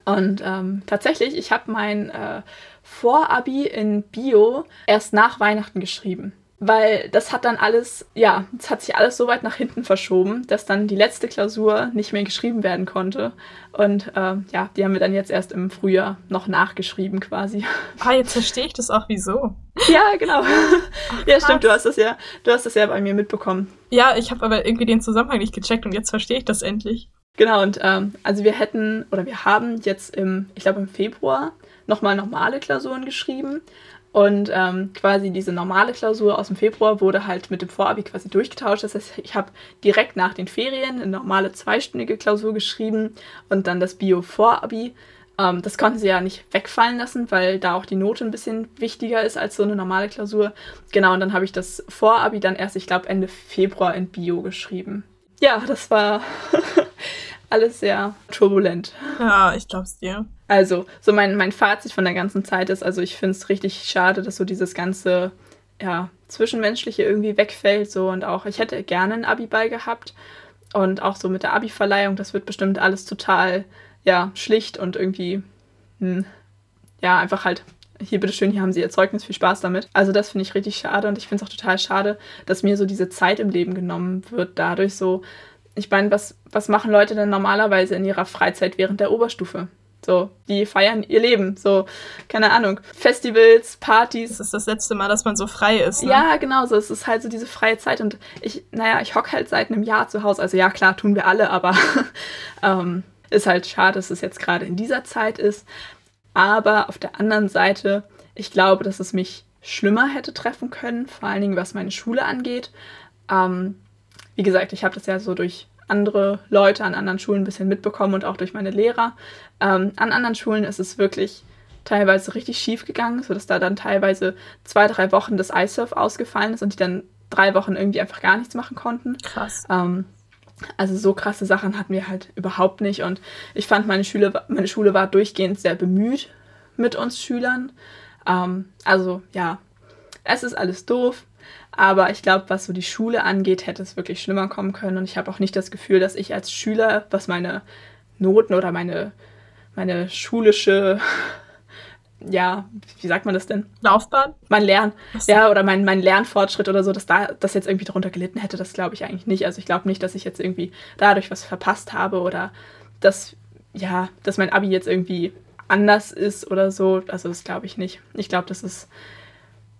Und ähm, tatsächlich, ich habe mein äh, Vorabi in Bio erst nach Weihnachten geschrieben weil das hat dann alles, ja, es hat sich alles so weit nach hinten verschoben, dass dann die letzte Klausur nicht mehr geschrieben werden konnte. Und äh, ja, die haben wir dann jetzt erst im Frühjahr noch nachgeschrieben quasi. [laughs] Ah, jetzt verstehe ich das auch, wieso. Ja, genau. Ach, ja, stimmt, du hast das ja, du hast das ja bei mir mitbekommen. Ja, ich habe aber irgendwie den Zusammenhang nicht gecheckt und jetzt verstehe ich das endlich. Genau, und ähm, also wir hätten, oder wir haben jetzt im, ich glaube im Februar nochmal normale Klausuren geschrieben Und ähm, quasi diese normale Klausur aus dem Februar wurde halt mit dem Vorabi quasi durchgetauscht. Das heißt, ich habe direkt nach den Ferien eine normale zweistündige Klausur geschrieben und dann das Bio-Vorabi. Ähm, das konnten sie ja nicht wegfallen lassen, weil da auch die Note ein bisschen wichtiger ist als so eine normale Klausur. Genau, und dann habe ich das Vorabi dann erst, ich glaube, Ende Februar in Bio geschrieben. Ja, das war [laughs] alles sehr turbulent. Ja, ich glaub's dir. Also, so mein, mein Fazit von der ganzen Zeit ist, also ich finde es richtig schade, dass so dieses ganze, ja, Zwischenmenschliche irgendwie wegfällt. So und auch, ich hätte gerne ein Abi-Ball gehabt. Und auch so mit der Abi-Verleihung, das wird bestimmt alles total, ja, schlicht und irgendwie, hm, ja, einfach halt hier, bitteschön, hier haben Sie Ihr Zeugnis, viel Spaß damit. Also das finde ich richtig schade und ich finde es auch total schade, dass mir so diese Zeit im Leben genommen wird, dadurch so, ich meine, was, was machen Leute denn normalerweise in ihrer Freizeit während der Oberstufe? So, die feiern ihr Leben. So, keine Ahnung. Festivals, Partys. Das ist das letzte Mal, dass man so frei ist. Ne? Ja, genau so. Es ist halt so diese freie Zeit. Und ich, naja, ich hocke halt seit einem Jahr zu Hause. Also ja, klar, tun wir alle, aber [laughs] ähm, ist halt schade, dass es jetzt gerade in dieser Zeit ist. Aber auf der anderen Seite, ich glaube, dass es mich schlimmer hätte treffen können, vor allen Dingen was meine Schule angeht. Ähm, wie gesagt, ich habe das ja so durch andere Leute an anderen Schulen ein bisschen mitbekommen und auch durch meine Lehrer. Ähm, an anderen Schulen ist es wirklich teilweise richtig schief gegangen, sodass da dann teilweise zwei, drei Wochen das iSurf ausgefallen ist und die dann drei Wochen irgendwie einfach gar nichts machen konnten. Krass. Ähm, also so krasse Sachen hatten wir halt überhaupt nicht. Und ich fand, meine Schule, meine Schule war durchgehend sehr bemüht mit uns Schülern. Ähm, also ja, es ist alles doof. Aber ich glaube, was so die Schule angeht, hätte es wirklich schlimmer kommen können. Und ich habe auch nicht das Gefühl, dass ich als Schüler, was meine Noten oder meine, meine schulische, [laughs] ja, wie sagt man das denn? Laufbahn? Mein Lernen, ja, oder mein, mein Lernfortschritt oder so, dass da das jetzt irgendwie darunter gelitten hätte, das glaube ich eigentlich nicht. Also ich glaube nicht, dass ich jetzt irgendwie dadurch was verpasst habe oder dass, ja, dass mein Abi jetzt irgendwie anders ist oder so. Also das glaube ich nicht. Ich glaube, das ist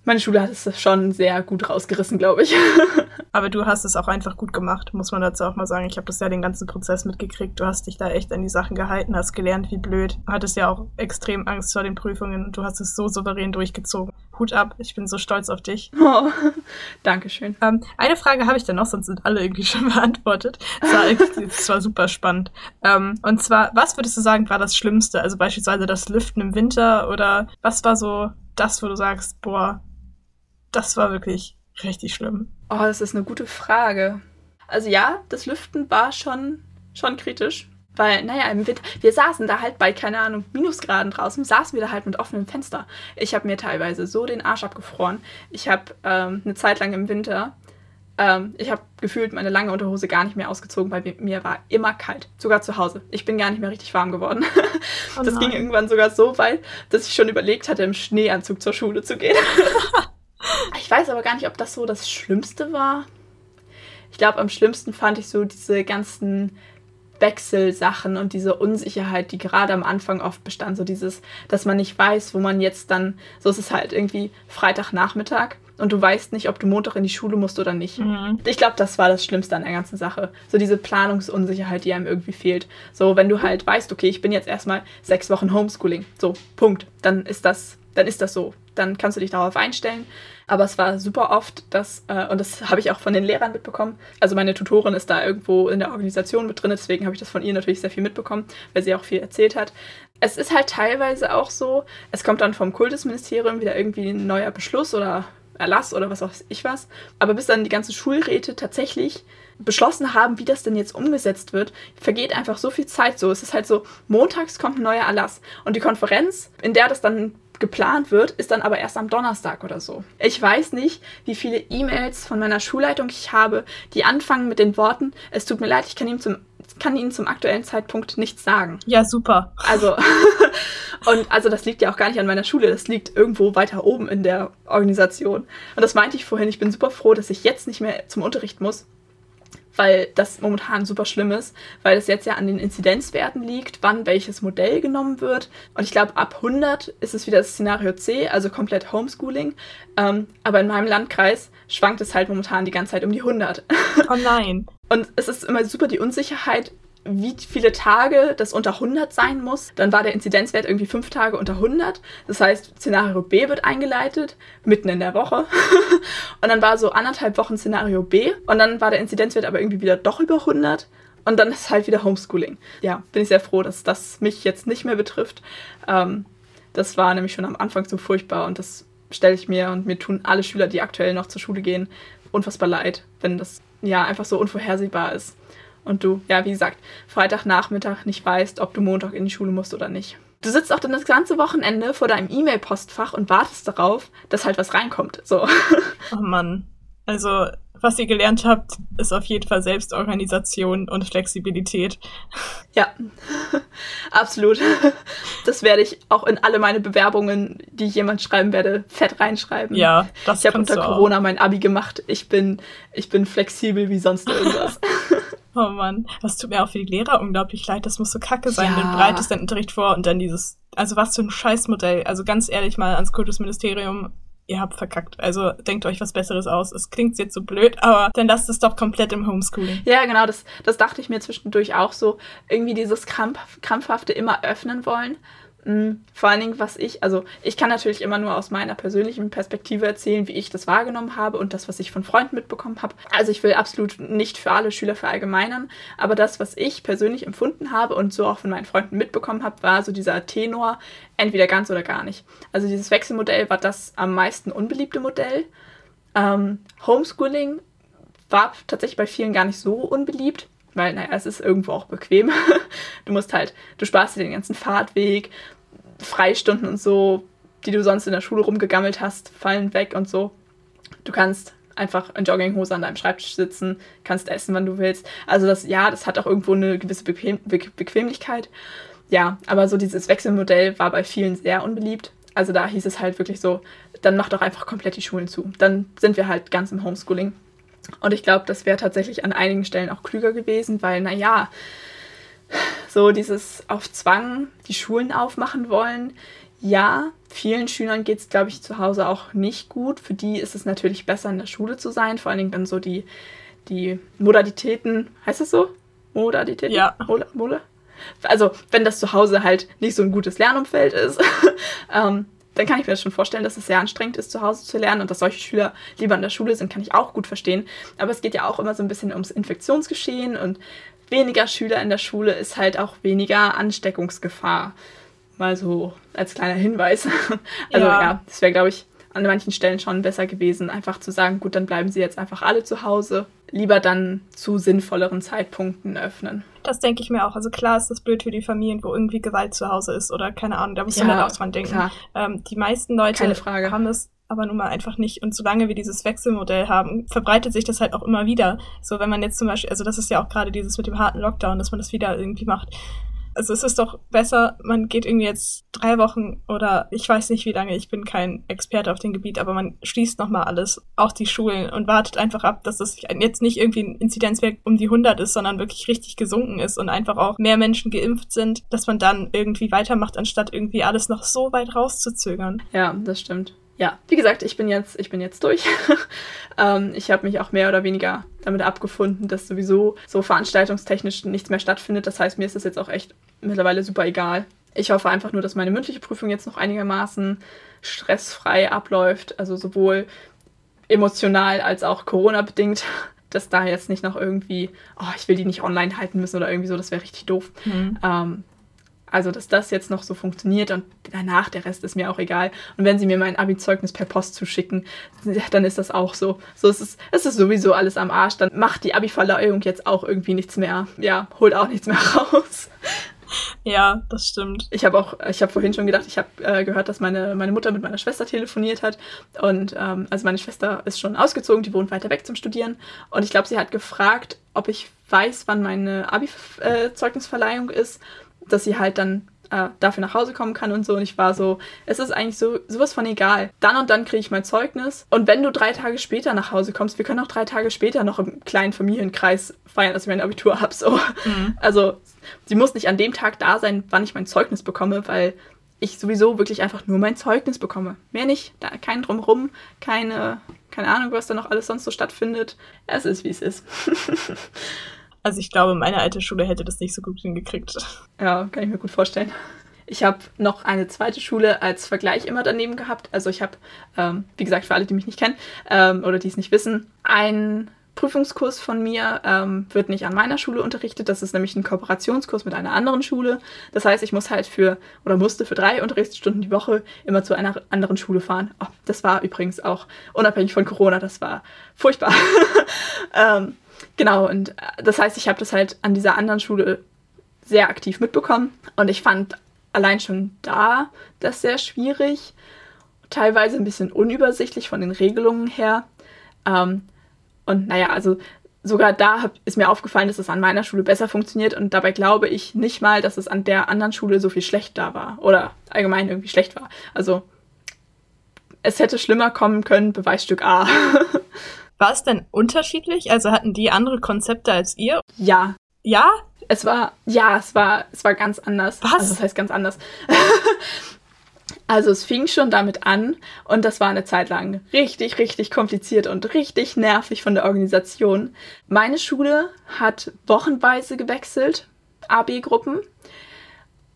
meine Schule hat es schon sehr gut rausgerissen, glaube ich. [laughs] Aber du hast es auch einfach gut gemacht, muss man dazu auch mal sagen. Ich habe das ja den ganzen Prozess mitgekriegt. Du hast dich da echt an die Sachen gehalten, hast gelernt, wie blöd. Du hattest ja auch extrem Angst vor den Prüfungen und du hast es so souverän durchgezogen. Hut ab, ich bin so stolz auf dich. [laughs] Oh, [laughs] Dankeschön. Ähm, eine Frage habe ich dann noch, sonst sind alle irgendwie schon beantwortet. Das war, das war super spannend. Ähm, und zwar, was würdest du sagen, war das Schlimmste? Also beispielsweise das Lüften im Winter oder was war so das, wo du sagst, boah, das war wirklich richtig schlimm. Oh, das ist eine gute Frage. Also ja, das Lüften war schon, schon kritisch. Weil, naja, im Winter, wir saßen da halt bei, keine Ahnung, Minusgraden draußen, saßen wir da halt mit offenem Fenster. Ich habe mir teilweise so den Arsch abgefroren. Ich habe ähm, eine Zeit lang im Winter, ähm, ich habe gefühlt meine lange Unterhose gar nicht mehr ausgezogen, weil mir war immer kalt. Sogar zu Hause. Ich bin gar nicht mehr richtig warm geworden. [laughs] Oh das ging irgendwann sogar so weit, dass ich schon überlegt hatte, im Schneeanzug zur Schule zu gehen. [laughs] Ich weiß aber gar nicht, ob das so das Schlimmste war. Ich glaube, am schlimmsten fand ich so diese ganzen Wechselsachen und diese Unsicherheit, die gerade am Anfang oft bestand. So dieses, dass man nicht weiß, wo man jetzt dann, so ist es halt irgendwie Freitagnachmittag und du weißt nicht, ob du Montag in die Schule musst oder nicht. Mhm. Ich glaube, das war das Schlimmste an der ganzen Sache. So diese Planungsunsicherheit, die einem irgendwie fehlt. So, wenn du halt weißt, okay, ich bin jetzt erstmal sechs Wochen Homeschooling. So, Punkt. Dann ist das, dann ist das so. Dann kannst du dich darauf einstellen. Aber es war super oft, dass, äh, und das habe ich auch von den Lehrern mitbekommen. Also meine Tutorin ist da irgendwo in der Organisation mit drin, deswegen habe ich das von ihr natürlich sehr viel mitbekommen, weil sie auch viel erzählt hat. Es ist halt teilweise auch so, es kommt dann vom Kultusministerium wieder irgendwie ein neuer Beschluss oder Erlass oder was auch ich was. Aber bis dann die ganzen Schulräte tatsächlich beschlossen haben, wie das denn jetzt umgesetzt wird, vergeht einfach so viel Zeit so. Es ist halt so, montags kommt ein neuer Erlass und die Konferenz, in der das dann geplant wird, ist dann aber erst am Donnerstag oder so. Ich weiß nicht, wie viele E-Mails von meiner Schulleitung ich habe, die anfangen mit den Worten, es tut mir leid, ich kann Ihnen zum, kann Ihnen zum aktuellen Zeitpunkt nichts sagen. Ja, super. Also, [laughs] und also das liegt ja auch gar nicht an meiner Schule, das liegt irgendwo weiter oben in der Organisation. Und das meinte ich vorhin, ich bin super froh, dass ich jetzt nicht mehr zum Unterricht muss, weil das momentan super schlimm ist, weil es jetzt ja an den Inzidenzwerten liegt, wann welches Modell genommen wird. Und ich glaube, ab 100 ist es wieder das Szenario C, also komplett Homeschooling. Ähm, aber in meinem Landkreis schwankt es halt momentan die ganze Zeit um die 100. [laughs] Oh nein. Und es ist immer super die Unsicherheit, wie viele Tage das unter 100 sein muss. Dann war der Inzidenzwert irgendwie fünf Tage unter 100. Das heißt, Szenario B wird eingeleitet, mitten in der Woche. [laughs] und dann war so anderthalb Wochen Szenario B. Und dann war der Inzidenzwert aber irgendwie wieder doch über 100. Und dann ist halt wieder Homeschooling. Ja, bin ich sehr froh, dass das mich jetzt nicht mehr betrifft. Ähm, das war nämlich schon am Anfang so furchtbar und das stelle ich mir und mir tun alle Schüler, die aktuell noch zur Schule gehen, unfassbar leid, wenn das ja einfach so unvorhersehbar ist. Und du, ja, wie gesagt, Freitagnachmittag nicht weißt, ob du Montag in die Schule musst oder nicht. Du sitzt auch dann das ganze Wochenende vor deinem E-Mail-Postfach und wartest darauf, dass halt was reinkommt. So. Oh Mann. Also was ihr gelernt habt, ist auf jeden Fall Selbstorganisation und Flexibilität. Ja, [laughs] absolut. Das werde ich auch in alle meine Bewerbungen, die ich jemand schreiben werde, fett reinschreiben. Ja, das Ich habe unter Corona mein Abi gemacht. Ich bin, ich bin flexibel wie sonst irgendwas. [laughs] [laughs] Oh Mann, das tut mir auch für die Lehrer unglaublich leid. Das muss so kacke sein. Ja. Du bereitest den Unterricht vor und dann dieses, also was für ein Scheißmodell. Also ganz ehrlich mal ans Kultusministerium ihr habt verkackt. Also denkt euch was Besseres aus. Es klingt jetzt so blöd, aber dann lasst es doch komplett im Homeschooling. Ja, genau, das, das dachte ich mir zwischendurch auch so. Irgendwie dieses krampf, krampfhafte immer öffnen wollen. Mhm. Vor allen Dingen, was ich, also ich kann natürlich immer nur aus meiner persönlichen Perspektive erzählen, wie ich das wahrgenommen habe und das, was ich von Freunden mitbekommen habe. Also ich will absolut nicht für alle Schüler verallgemeinern, aber das, was ich persönlich empfunden habe und so auch von meinen Freunden mitbekommen habe, war so dieser Tenor, entweder ganz oder gar nicht. Also dieses Wechselmodell war das am meisten unbeliebte Modell. Ähm, Homeschooling war tatsächlich bei vielen gar nicht so unbeliebt weil, naja, es ist irgendwo auch bequem. [laughs] du musst halt, du sparst dir den ganzen Fahrtweg, Freistunden und so, die du sonst in der Schule rumgegammelt hast, fallen weg und so. Du kannst einfach in Jogginghose an deinem Schreibtisch sitzen, kannst essen, wann du willst. Also das, ja, das hat auch irgendwo eine gewisse Bequem Be Bequemlichkeit. Ja, aber so dieses Wechselmodell war bei vielen sehr unbeliebt. Also da hieß es halt wirklich so, dann mach doch einfach komplett die Schulen zu. Dann sind wir halt ganz im Homeschooling. Und ich glaube, das wäre tatsächlich an einigen Stellen auch klüger gewesen, weil, naja, so dieses auf Zwang die Schulen aufmachen wollen. Ja, vielen Schülern geht es, glaube ich, zu Hause auch nicht gut. Für die ist es natürlich besser, in der Schule zu sein. Vor allen Dingen dann so die, die Modalitäten, heißt das so? Modalitäten? Ja. Mola, Mola? Also, wenn das zu Hause halt nicht so ein gutes Lernumfeld ist, [laughs] ähm, dann kann ich mir das schon vorstellen, dass es sehr anstrengend ist, zu Hause zu lernen und dass solche Schüler lieber in der Schule sind, kann ich auch gut verstehen. Aber es geht ja auch immer so ein bisschen ums Infektionsgeschehen und weniger Schüler in der Schule ist halt auch weniger Ansteckungsgefahr. Mal so als kleiner Hinweis. [laughs] Also ja, ja das wäre, glaube ich, an manchen Stellen schon besser gewesen, einfach zu sagen, gut, dann bleiben sie jetzt einfach alle zu Hause. Lieber dann zu sinnvolleren Zeitpunkten öffnen. Das denke ich mir auch. Also klar ist das blöd für die Familien, wo irgendwie Gewalt zu Hause ist oder keine Ahnung, da muss ja, man halt auch dran denken. Ähm, die meisten Leute haben es aber nun mal einfach nicht. Und solange wir dieses Wechselmodell haben, verbreitet sich das halt auch immer wieder. So, wenn man jetzt zum Beispiel, also das ist ja auch gerade dieses mit dem harten Lockdown, dass man das wieder irgendwie macht. Also es ist doch besser, man geht irgendwie jetzt drei Wochen oder ich weiß nicht wie lange, ich bin kein Experte auf dem Gebiet, aber man schließt nochmal alles, auch die Schulen und wartet einfach ab, dass es jetzt nicht irgendwie ein Inzidenzwert um die 100 ist, sondern wirklich richtig gesunken ist und einfach auch mehr Menschen geimpft sind, dass man dann irgendwie weitermacht, anstatt irgendwie alles noch so weit rauszuzögern. Ja, das stimmt ja, wie gesagt, ich bin jetzt, ich bin jetzt durch. [laughs] ähm, ich habe mich auch mehr oder weniger damit abgefunden, dass sowieso so veranstaltungstechnisch nichts mehr stattfindet. Das heißt, mir ist das jetzt auch echt mittlerweile super egal. Ich hoffe einfach nur, dass meine mündliche Prüfung jetzt noch einigermaßen stressfrei abläuft. Also sowohl emotional als auch Corona-bedingt. [laughs] Dass da jetzt nicht noch irgendwie, oh, ich will die nicht online halten müssen oder irgendwie so, das wäre richtig doof. Mhm. Ähm, also, dass das jetzt noch so funktioniert und danach der Rest ist mir auch egal. Und wenn sie mir mein Abi-Zeugnis per Post zuschicken, dann ist das auch so. So es ist es ist sowieso alles am Arsch. Dann macht die Abi-Verleihung jetzt auch irgendwie nichts mehr. Ja, holt auch nichts mehr [laughs] raus. Ja, das stimmt. Ich habe auch, ich habe vorhin schon gedacht, ich habe äh, gehört, dass meine, meine Mutter mit meiner Schwester telefoniert hat. Und ähm, also meine Schwester ist schon ausgezogen, die wohnt weiter weg zum Studieren. Und ich glaube, sie hat gefragt, ob ich weiß, wann meine Abi-Zeugnisverleihung äh, ist dass sie halt dann äh, dafür nach Hause kommen kann und so. Und ich war so, es ist eigentlich so sowas von egal. Dann und dann kriege ich mein Zeugnis. Und wenn du drei Tage später nach Hause kommst, wir können auch drei Tage später noch im kleinen Familienkreis feiern, dass ich mein Abitur habe. So. Mhm. Also sie muss nicht an dem Tag da sein, wann ich mein Zeugnis bekomme, weil ich sowieso wirklich einfach nur mein Zeugnis bekomme. Mehr nicht, da kein drumrum, keine, keine Ahnung, was da noch alles sonst so stattfindet. Es ist, wie es ist. [laughs] Also ich glaube, meine alte Schule hätte das nicht so gut hingekriegt. Ja, kann ich mir gut vorstellen. Ich habe noch eine zweite Schule als Vergleich immer daneben gehabt. Also ich habe, ähm, wie gesagt, für alle, die mich nicht kennen ähm, oder die es nicht wissen, ein Prüfungskurs von mir ähm, wird nicht an meiner Schule unterrichtet. Das ist nämlich ein Kooperationskurs mit einer anderen Schule. Das heißt, ich muss halt für oder musste für drei Unterrichtsstunden die Woche immer zu einer anderen Schule fahren. Oh, das war übrigens auch unabhängig von Corona. Das war furchtbar. [laughs] ähm, genau, und äh, das heißt, ich habe das halt an dieser anderen Schule sehr aktiv mitbekommen. Und ich fand allein schon da das sehr schwierig. Teilweise ein bisschen unübersichtlich von den Regelungen her. Ähm, und naja, also sogar da hab, ist mir aufgefallen, dass es an meiner Schule besser funktioniert und dabei glaube ich nicht mal, dass es an der anderen Schule so viel schlecht da war oder allgemein irgendwie schlecht war. Also es hätte schlimmer kommen können, Beweisstück A. [laughs] war es denn unterschiedlich? Also hatten die andere Konzepte als ihr? Ja. Ja? Es war, ja, es war, es war ganz anders. Was? Also das heißt ganz anders. [laughs] Also es fing schon damit an und das war eine Zeit lang richtig, richtig kompliziert und richtig nervig von der Organisation. Meine Schule hat wochenweise gewechselt, AB-Gruppen,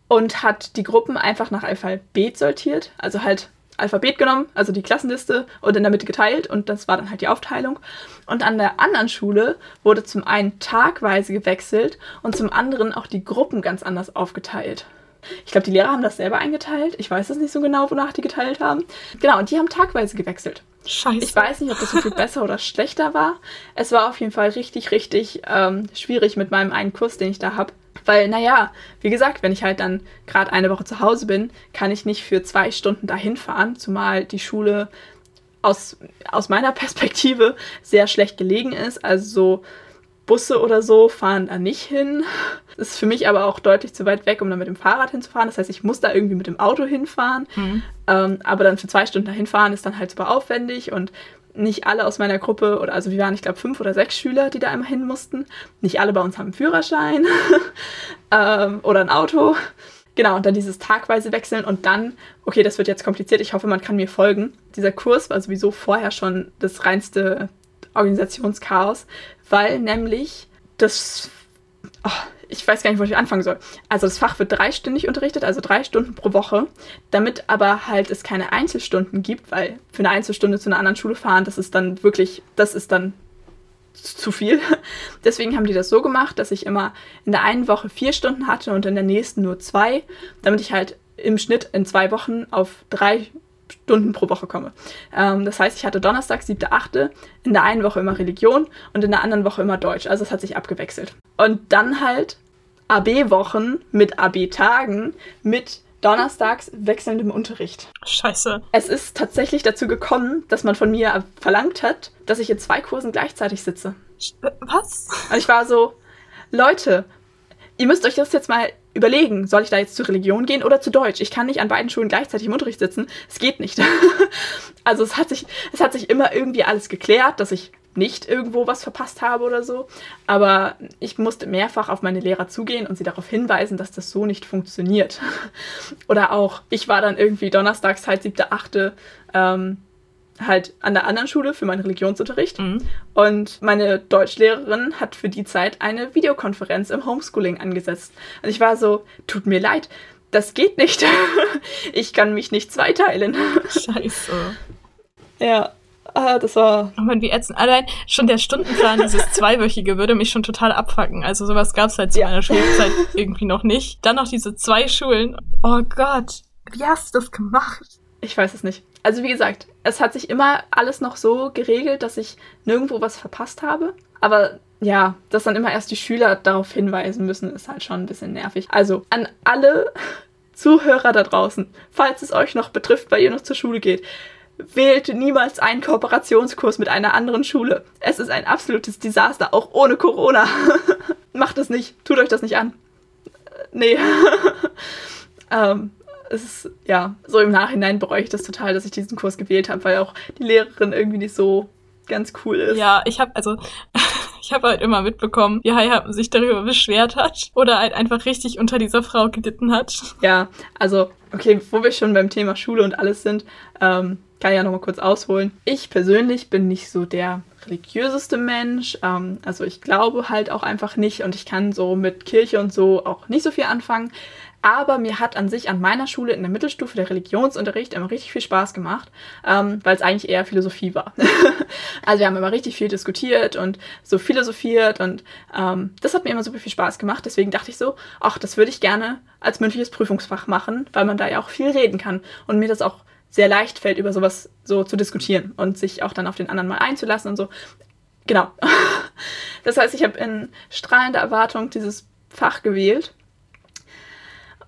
und hat die Gruppen einfach nach Alphabet sortiert, also halt Alphabet genommen, also die Klassenliste und in der Mitte geteilt und das war dann halt die Aufteilung. Und an der anderen Schule wurde zum einen tagweise gewechselt und zum anderen auch die Gruppen ganz anders aufgeteilt. Ich glaube, die Lehrer haben das selber eingeteilt. Ich weiß es nicht so genau, wonach die geteilt haben. Genau, und die haben tagweise gewechselt. Scheiße. Ich weiß nicht, ob das so viel besser oder schlechter war. Es war auf jeden Fall richtig, richtig ähm, schwierig mit meinem einen Kurs, den ich da habe. Weil, naja, wie gesagt, wenn ich halt dann gerade eine Woche zu Hause bin, kann ich nicht für zwei Stunden dahin fahren, zumal die Schule aus, aus meiner [laughs] Perspektive sehr schlecht gelegen ist. Also so Busse oder so fahren da nicht hin. Das ist für mich aber auch deutlich zu weit weg, um da mit dem Fahrrad hinzufahren. Das heißt, ich muss da irgendwie mit dem Auto hinfahren. Mhm. Ähm, aber dann für zwei Stunden dahin fahren ist dann halt super aufwendig und nicht alle aus meiner Gruppe, oder also wir waren, ich glaube, fünf oder sechs Schüler, die da immer hin mussten. Nicht alle bei uns haben einen Führerschein [laughs] ähm, oder ein Auto. Genau, und dann dieses tagweise Wechseln und dann, okay, das wird jetzt kompliziert, ich hoffe, man kann mir folgen. Dieser Kurs war sowieso vorher schon das reinste Organisationschaos, weil nämlich das. Oh, ich weiß gar nicht, wo ich anfangen soll. Also das Fach wird dreistündig unterrichtet, also drei Stunden pro Woche, damit aber halt es keine Einzelstunden gibt, weil für eine Einzelstunde zu einer anderen Schule fahren, das ist dann wirklich, das ist dann zu viel. [laughs] Deswegen haben die das so gemacht, dass ich immer in der einen Woche vier Stunden hatte und in der nächsten nur zwei, damit ich halt im Schnitt in zwei Wochen auf drei Stunden pro Woche komme. Ähm, das heißt, ich hatte Donnerstag, 7.8., in der einen Woche immer Religion und in der anderen Woche immer Deutsch. Also es hat sich abgewechselt. Und dann halt AB-Wochen mit AB-Tagen mit donnerstags wechselndem Unterricht. Scheiße. Es ist tatsächlich dazu gekommen, dass man von mir verlangt hat, dass ich in zwei Kursen gleichzeitig sitze. Was? Und ich war so, Leute, ihr müsst euch das jetzt mal überlegen, soll ich da jetzt zur Religion gehen oder zu Deutsch? Ich kann nicht an beiden Schulen gleichzeitig im Unterricht sitzen. Es geht nicht. [laughs] also es hat sich, es hat sich immer irgendwie alles geklärt, dass ich nicht irgendwo was verpasst habe oder so. Aber ich musste mehrfach auf meine Lehrer zugehen und sie darauf hinweisen, dass das so nicht funktioniert. [laughs] oder auch, ich war dann irgendwie donnerstags halt siebte, achte ähm, halt an der anderen Schule für meinen Religionsunterricht. Mhm. Und meine Deutschlehrerin hat für die Zeit eine Videokonferenz im Homeschooling angesetzt. Und ich war so, tut mir leid, das geht nicht. [laughs] ich kann mich nicht zweiteilen. Scheiße. Ja. Ah, das war. Oh man, wie ätzend. Allein schon der Stundenplan, dieses [laughs] Zweiwöchige, würde mich schon total abfacken. Also sowas gab es halt zu ja. meiner Schulzeit irgendwie noch nicht. Dann noch diese zwei Schulen. Oh Gott, wie hast du das gemacht? Ich weiß es nicht also wie gesagt, es hat sich immer alles noch so geregelt, dass ich nirgendwo was verpasst habe. Aber ja, dass dann immer erst die Schüler darauf hinweisen müssen, ist halt schon ein bisschen nervig. Also an alle [laughs] Zuhörer da draußen, falls es euch noch betrifft, weil ihr noch zur Schule geht, wählt niemals einen Kooperationskurs mit einer anderen Schule. Es ist ein absolutes Desaster, auch ohne Corona. [laughs] Macht es nicht, tut euch das nicht an. Nee. [laughs] ähm, es ist, ja, so im Nachhinein bereue ich das total, dass ich diesen Kurs gewählt habe, weil auch die Lehrerin irgendwie nicht so ganz cool ist. Ja, ich habe also [laughs] ich habe halt immer mitbekommen, wie Heihappen sich darüber beschwert hat oder halt einfach richtig unter dieser Frau gelitten hat. Ja, also okay, wo wir schon beim Thema Schule und alles sind, ähm, kann ich ja nochmal kurz ausholen. Ich persönlich bin nicht so der religiöseste Mensch. Ähm, also ich glaube halt auch einfach nicht und ich kann so mit Kirche und so auch nicht so viel anfangen. Aber mir hat an sich an meiner Schule in der Mittelstufe der Religionsunterricht immer richtig viel Spaß gemacht, ähm, weil es eigentlich eher Philosophie war. [laughs] also wir haben immer richtig viel diskutiert und so philosophiert und ähm, das hat mir immer super viel Spaß gemacht. Deswegen dachte ich so, ach, das würde ich gerne als mündliches Prüfungsfach machen, weil man da ja auch viel reden kann und mir das auch sehr leicht fällt, über sowas so zu diskutieren und sich auch dann auf den anderen mal einzulassen und so. Genau. [laughs] Das heißt, ich habe in strahlender Erwartung dieses Fach gewählt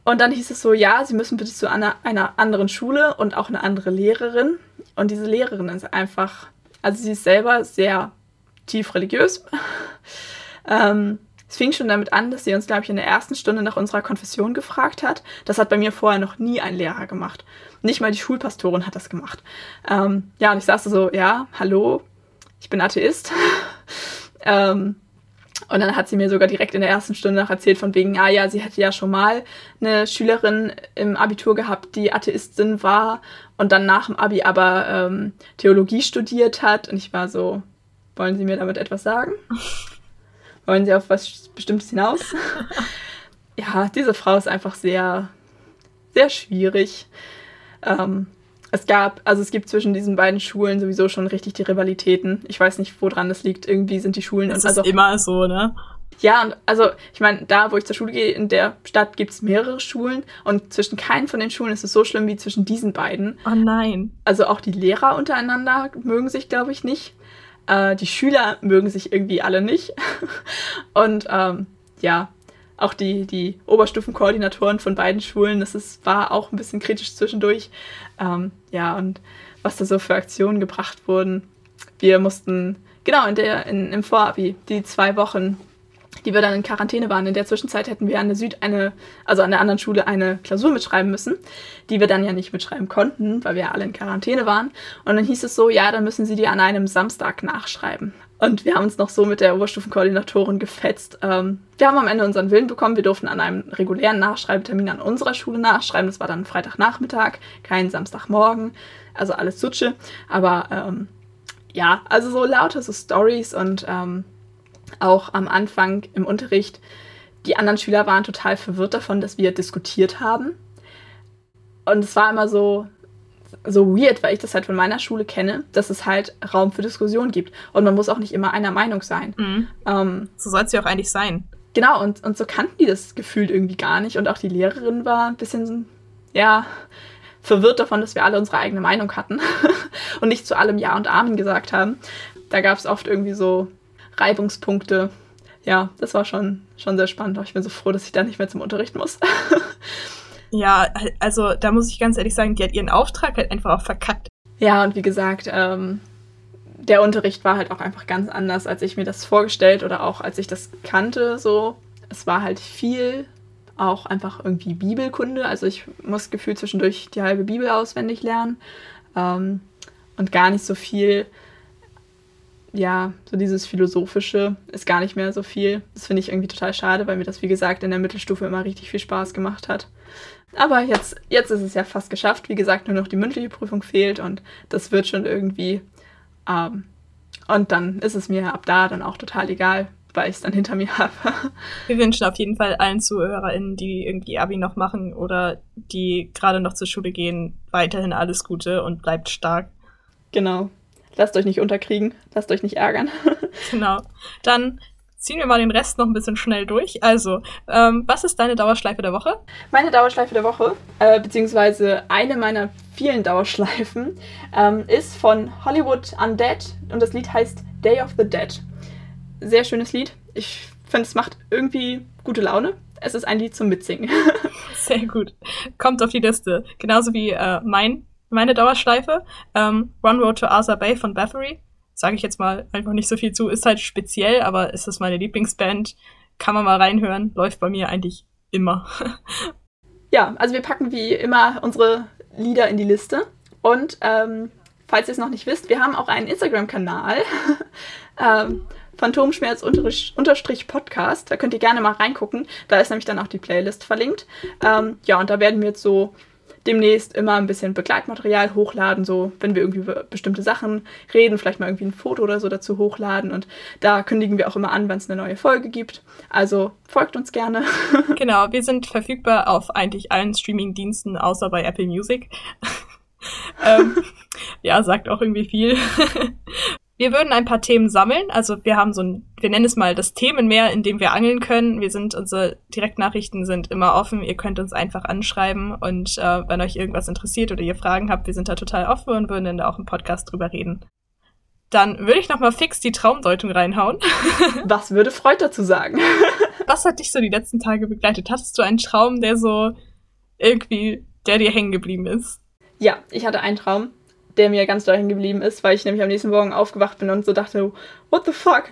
und dann hieß es so, ja, Sie müssen bitte zu einer, einer anderen Schule und auch eine andere Lehrerin. Und diese Lehrerin ist einfach, also sie ist selber sehr tief religiös. [laughs] ähm, es fing schon damit an, dass sie uns, glaube ich, in der ersten Stunde nach unserer Konfession gefragt hat. Das hat bei mir vorher noch nie ein Lehrer gemacht. Nicht mal die Schulpastorin hat das gemacht. Ähm, ja, und ich saß so, ja, hallo, ich bin Atheist. [laughs] ähm, und dann hat sie mir sogar direkt in der ersten Stunde noch erzählt, von wegen, ah ja, sie hätte ja schon mal eine Schülerin im Abitur gehabt, die Atheistin war und dann nach dem Abi aber ähm, Theologie studiert hat. Und ich war so, wollen Sie mir damit etwas sagen? [laughs] wollen Sie auf was Bestimmtes hinaus? [laughs] ja, diese Frau ist einfach sehr, sehr schwierig. Ähm, es gab, also es gibt zwischen diesen beiden Schulen sowieso schon richtig die Rivalitäten. Ich weiß nicht, woran das liegt. Irgendwie sind die Schulen. Das und ist also, immer so, ne? Ja, und also ich meine, da, wo ich zur Schule gehe, in der Stadt gibt es mehrere Schulen und zwischen keinen von den Schulen ist es so schlimm wie zwischen diesen beiden. Oh nein. Also auch die Lehrer untereinander mögen sich, glaube ich, nicht. Äh, die Schüler mögen sich irgendwie alle nicht. [laughs] und ähm, ja, auch die, die Oberstufenkoordinatoren von beiden Schulen, das ist, war auch ein bisschen kritisch zwischendurch. Ähm, ja, und was da so für Aktionen gebracht wurden. Wir mussten, genau, in der, in, im Vorabi, die zwei Wochen, die wir dann in Quarantäne waren, in der Zwischenzeit hätten wir an der Süd eine, also an der anderen Schule eine Klausur mitschreiben müssen, die wir dann ja nicht mitschreiben konnten, weil wir alle in Quarantäne waren. Und dann hieß es so, ja, dann müssen sie die an einem Samstag nachschreiben. Und wir haben uns noch so mit der Oberstufenkoordinatorin gefetzt. Ähm, wir haben am Ende unseren Willen bekommen. Wir durften an einem regulären Nachschreibtermin an unserer Schule nachschreiben. Das war dann Freitagnachmittag, kein Samstagmorgen. Also alles Sutsche. Aber ähm, ja, also so lauter so Stories und ähm, auch am Anfang im Unterricht. Die anderen Schüler waren total verwirrt davon, dass wir diskutiert haben. Und es war immer so, so weird, weil ich das halt von meiner Schule kenne, dass es halt Raum für Diskussion gibt. Und man muss auch nicht immer einer Meinung sein. Mhm. Ähm, so soll es ja auch eigentlich sein. Genau, und, und so kannten die das Gefühl irgendwie gar nicht. Und auch die Lehrerin war ein bisschen, ja, verwirrt davon, dass wir alle unsere eigene Meinung hatten [laughs] und nicht zu allem Ja und Amen gesagt haben. Da gab es oft irgendwie so Reibungspunkte. Ja, das war schon, schon sehr spannend. Ich bin so froh, dass ich da nicht mehr zum Unterricht muss. [laughs] Ja, also da muss ich ganz ehrlich sagen, die hat ihren Auftrag halt einfach auch verkackt. Ja, und wie gesagt, ähm, der Unterricht war halt auch einfach ganz anders, als ich mir das vorgestellt oder auch als ich das kannte. So, es war halt viel auch einfach irgendwie Bibelkunde. Also ich muss gefühlt zwischendurch die halbe Bibel auswendig lernen ähm, und gar nicht so viel. Ja, so dieses Philosophische ist gar nicht mehr so viel. Das finde ich irgendwie total schade, weil mir das, wie gesagt, in der Mittelstufe immer richtig viel Spaß gemacht hat. Aber jetzt, jetzt ist es ja fast geschafft. Wie gesagt, nur noch die mündliche Prüfung fehlt und das wird schon irgendwie. Ähm, und dann ist es mir ab da dann auch total egal, weil ich es dann hinter mir [laughs] habe. Wir wünschen auf jeden Fall allen ZuhörerInnen, die irgendwie Abi noch machen oder die gerade noch zur Schule gehen, weiterhin alles Gute und bleibt stark. Genau. Lasst euch nicht unterkriegen, lasst euch nicht ärgern. [laughs] genau. Dann ziehen wir mal den Rest noch ein bisschen schnell durch. Also, ähm, was ist deine Dauerschleife der Woche? Meine Dauerschleife der Woche, äh, beziehungsweise eine meiner vielen Dauerschleifen, ähm, ist von Hollywood Undead und das Lied heißt Day of the Dead. Sehr schönes Lied. Ich finde, es macht irgendwie gute Laune. Es ist ein Lied zum Mitsingen. [laughs] Sehr gut. Kommt auf die Liste. Genauso wie äh, mein, meine Dauerschleife. Ähm, One Road to Arthur Bay von Bathory sage ich jetzt mal einfach nicht so viel zu. Ist halt speziell, aber ist das meine Lieblingsband. Kann man mal reinhören. Läuft bei mir eigentlich immer. [laughs] ja, also wir packen wie immer unsere Lieder in die Liste. Und ähm, falls ihr es noch nicht wisst, wir haben auch einen Instagram-Kanal. [laughs] ähm, Phantomschmerz-Podcast. Da könnt ihr gerne mal reingucken. Da ist nämlich dann auch die Playlist verlinkt. Ähm, ja, und da werden wir jetzt so demnächst immer ein bisschen Begleitmaterial hochladen, so wenn wir irgendwie über bestimmte Sachen reden, vielleicht mal irgendwie ein Foto oder so dazu hochladen. Und da kündigen wir auch immer an, wenn es eine neue Folge gibt. Also folgt uns gerne. [laughs] genau, wir sind verfügbar auf eigentlich allen Streaming-Diensten außer bei Apple Music. [laughs] ähm, ja, sagt auch irgendwie viel. [laughs] Wir würden ein paar Themen sammeln. Also wir haben so ein, wir nennen es mal das Themenmeer, in dem wir angeln können. Wir sind, unsere Direktnachrichten sind immer offen. Ihr könnt uns einfach anschreiben und äh, wenn euch irgendwas interessiert oder ihr Fragen habt, wir sind da total offen und würden dann da auch im Podcast drüber reden. Dann würde ich nochmal fix die Traumdeutung reinhauen. [laughs] Was würde Freud dazu sagen? [laughs] Was hat dich so die letzten Tage begleitet? Hattest du einen Traum, der so irgendwie, der dir hängen geblieben ist? Ja, ich hatte einen Traum der mir ganz doll geblieben ist, weil ich nämlich am nächsten Morgen aufgewacht bin und so dachte, what the fuck?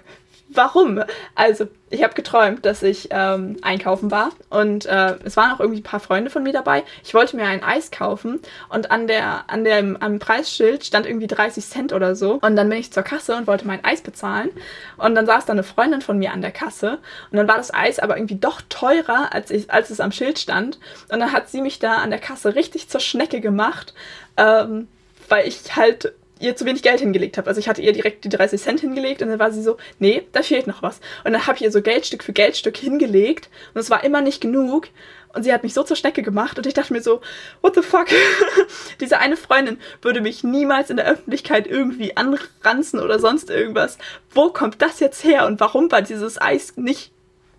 Warum? Also, ich habe geträumt, dass ich ähm, einkaufen war und äh, es waren auch irgendwie ein paar Freunde von mir dabei. Ich wollte mir ein Eis kaufen und an der, an dem, am Preisschild stand irgendwie 30 Cent oder so. Und dann bin ich zur Kasse und wollte mein Eis bezahlen. Und dann saß da eine Freundin von mir an der Kasse und dann war das Eis aber irgendwie doch teurer, als, ich, als es am Schild stand. Und dann hat sie mich da an der Kasse richtig zur Schnecke gemacht. Ähm, weil ich halt ihr zu wenig Geld hingelegt habe. Also ich hatte ihr direkt die 30 Cent hingelegt und dann war sie so, nee, da fehlt noch was. Und dann habe ich ihr so Geldstück für Geldstück hingelegt und es war immer nicht genug. Und sie hat mich so zur Schnecke gemacht und ich dachte mir so, what the fuck? [laughs] Diese eine Freundin würde mich niemals in der Öffentlichkeit irgendwie anranzen oder sonst irgendwas. Wo kommt das jetzt her und warum war dieses Eis nicht,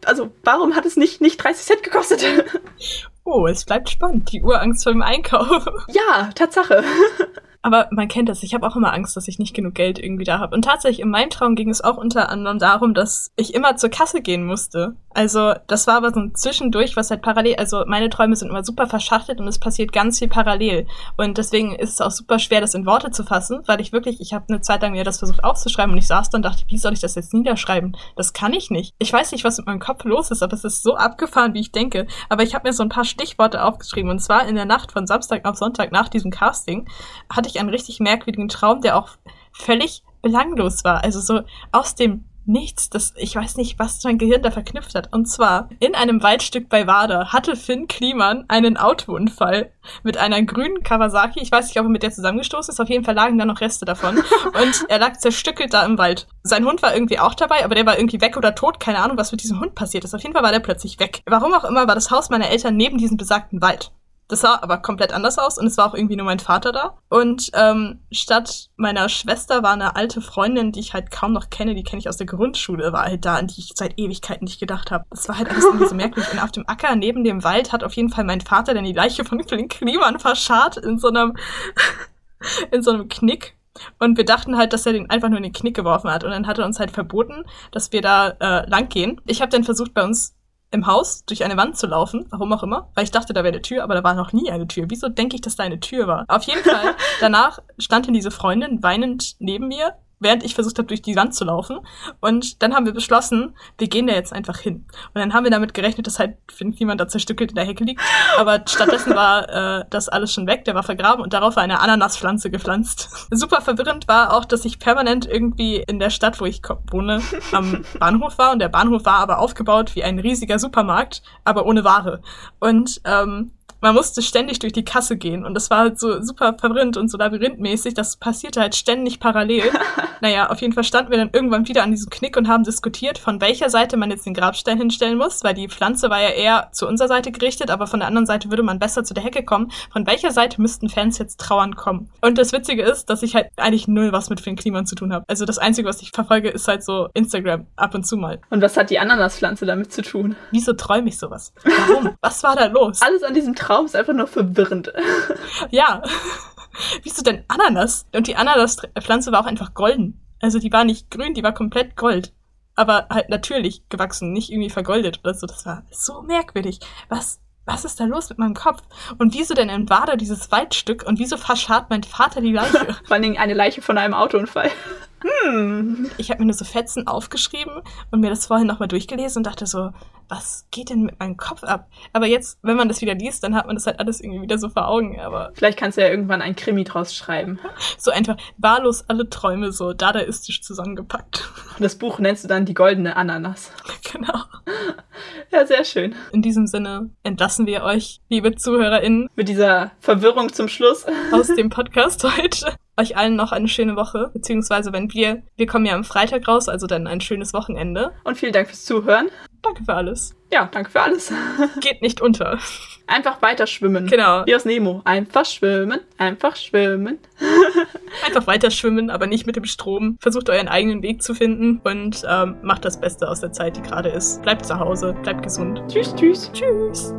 also warum hat es nicht, nicht 30 Cent gekostet? [laughs] Oh, es bleibt spannend. Die Urangst vor dem Einkauf. Ja, Tatsache. [laughs] Aber man kennt das. Ich habe auch immer Angst, dass ich nicht genug Geld irgendwie da habe. Und tatsächlich, in meinem Traum ging es auch unter anderem darum, dass ich immer zur Kasse gehen musste. Also, das war aber so ein Zwischendurch, was halt parallel, also meine Träume sind immer super verschachtelt und es passiert ganz viel parallel. Und deswegen ist es auch super schwer, das in Worte zu fassen, weil ich wirklich, ich habe eine Zeit lang mir das versucht aufzuschreiben und ich saß dann und dachte, wie soll ich das jetzt niederschreiben? Das kann ich nicht. Ich weiß nicht, was mit meinem Kopf los ist, aber es ist so abgefahren, wie ich denke. Aber ich habe mir so ein paar Stichworte aufgeschrieben und zwar in der Nacht von Samstag auf Sonntag nach diesem Casting hatte ich einen richtig merkwürdigen Traum, der auch völlig belanglos war. Also so aus dem Nichts, das, ich weiß nicht, was mein Gehirn da verknüpft hat. Und zwar, in einem Waldstück bei Wada hatte Finn Kliman einen Autounfall mit einer grünen Kawasaki. Ich weiß nicht, ob er mit der zusammengestoßen ist. Auf jeden Fall lagen da noch Reste davon. [laughs] Und er lag zerstückelt da im Wald. Sein Hund war irgendwie auch dabei, aber der war irgendwie weg oder tot. Keine Ahnung, was mit diesem Hund passiert ist. Auf jeden Fall war der plötzlich weg. Warum auch immer war das Haus meiner Eltern neben diesem besagten Wald. Das sah aber komplett anders aus und es war auch irgendwie nur mein Vater da. Und ähm, statt meiner Schwester war eine alte Freundin, die ich halt kaum noch kenne, die kenne ich aus der Grundschule, war halt da, an die ich seit Ewigkeiten nicht gedacht habe. Das war halt alles irgendwie so merkwürdig. Und auf dem Acker neben dem Wald hat auf jeden Fall mein Vater dann die Leiche von [laughs] Flink Kliman verscharrt in so einem, [laughs] in so einem Knick. Und wir dachten halt, dass er den einfach nur in den Knick geworfen hat. Und dann hat er uns halt verboten, dass wir da äh, lang gehen. Ich habe dann versucht, bei uns im Haus durch eine Wand zu laufen, warum auch immer, weil ich dachte, da wäre eine Tür, aber da war noch nie eine Tür. Wieso denke ich, dass da eine Tür war? Auf jeden [laughs] Fall, danach stand dann diese Freundin weinend neben mir während ich versucht habe, durch die Wand zu laufen. Und dann haben wir beschlossen, wir gehen da jetzt einfach hin. Und dann haben wir damit gerechnet, dass halt niemand da zerstückelt in der Hecke liegt. Aber stattdessen war [laughs] äh, das alles schon weg, der war vergraben und darauf war eine Ananaspflanze gepflanzt. [laughs] Super verwirrend war auch, dass ich permanent irgendwie in der Stadt, wo ich wohne, am [laughs] Bahnhof war. Und der Bahnhof war aber aufgebaut wie ein riesiger Supermarkt, aber ohne Ware. Und ähm, man musste ständig durch die Kasse gehen und das war halt so super verwirrend und so labyrinthmäßig. Das passierte halt ständig parallel. [laughs] naja, auf jeden Fall standen wir dann irgendwann wieder an diesem Knick und haben diskutiert, von welcher Seite man jetzt den Grabstein hinstellen muss, weil die Pflanze war ja eher zu unserer Seite gerichtet, aber von der anderen Seite würde man besser zu der Hecke kommen. Von welcher Seite müssten Fans jetzt trauern kommen? Und das Witzige ist, dass ich halt eigentlich null was mit Finn Kliman zu tun habe. Also das Einzige, was ich verfolge, ist halt so Instagram ab und zu mal. Und was hat die Ananaspflanze damit zu tun? Wieso träume ich sowas? Warum? [laughs] was war da los? Alles an diesem Traum Traum ist einfach nur verwirrend. [laughs] ja. Wieso denn Ananas? Und die Ananaspflanze war auch einfach golden. Also die war nicht grün, die war komplett gold. Aber halt natürlich gewachsen, nicht irgendwie vergoldet oder so. Das war so merkwürdig. Was, was ist da los mit meinem Kopf? Und wieso denn in Wada dieses Waldstück und wieso verscharrt mein Vater die Leiche? [laughs] Vor allen Dingen eine Leiche von einem Autounfall. Hm. Ich habe mir nur so Fetzen aufgeschrieben und mir das vorhin nochmal durchgelesen und dachte so, was geht denn mit meinem Kopf ab? Aber jetzt, wenn man das wieder liest, dann hat man das halt alles irgendwie wieder so vor Augen. Aber Vielleicht kannst du ja irgendwann ein Krimi draus schreiben. so einfach wahllos alle Träume so dadaistisch zusammengepackt. Und das Buch nennst du dann die goldene Ananas. [laughs] genau. Ja, sehr schön. In diesem Sinne entlassen wir euch, liebe ZuhörerInnen, Mit dieser Verwirrung zum Schluss. aus [laughs] dem Podcast heute. Euch allen noch eine schöne Woche, beziehungsweise wenn wir, wir kommen ja am Freitag raus, also dann ein schönes Wochenende. Und vielen Dank fürs Zuhören. Danke für alles. Ja, danke für alles. [laughs] Geht nicht unter. Einfach weiter schwimmen. Genau. Wie aus Nemo. Einfach schwimmen, einfach schwimmen. [laughs] Einfach weiter schwimmen, aber nicht mit dem Strom. Versucht euren eigenen Weg zu finden und ähm, macht das Beste aus der Zeit, die gerade ist. Bleibt zu Hause, bleibt gesund. Tschüss, tschüss. Tschüss.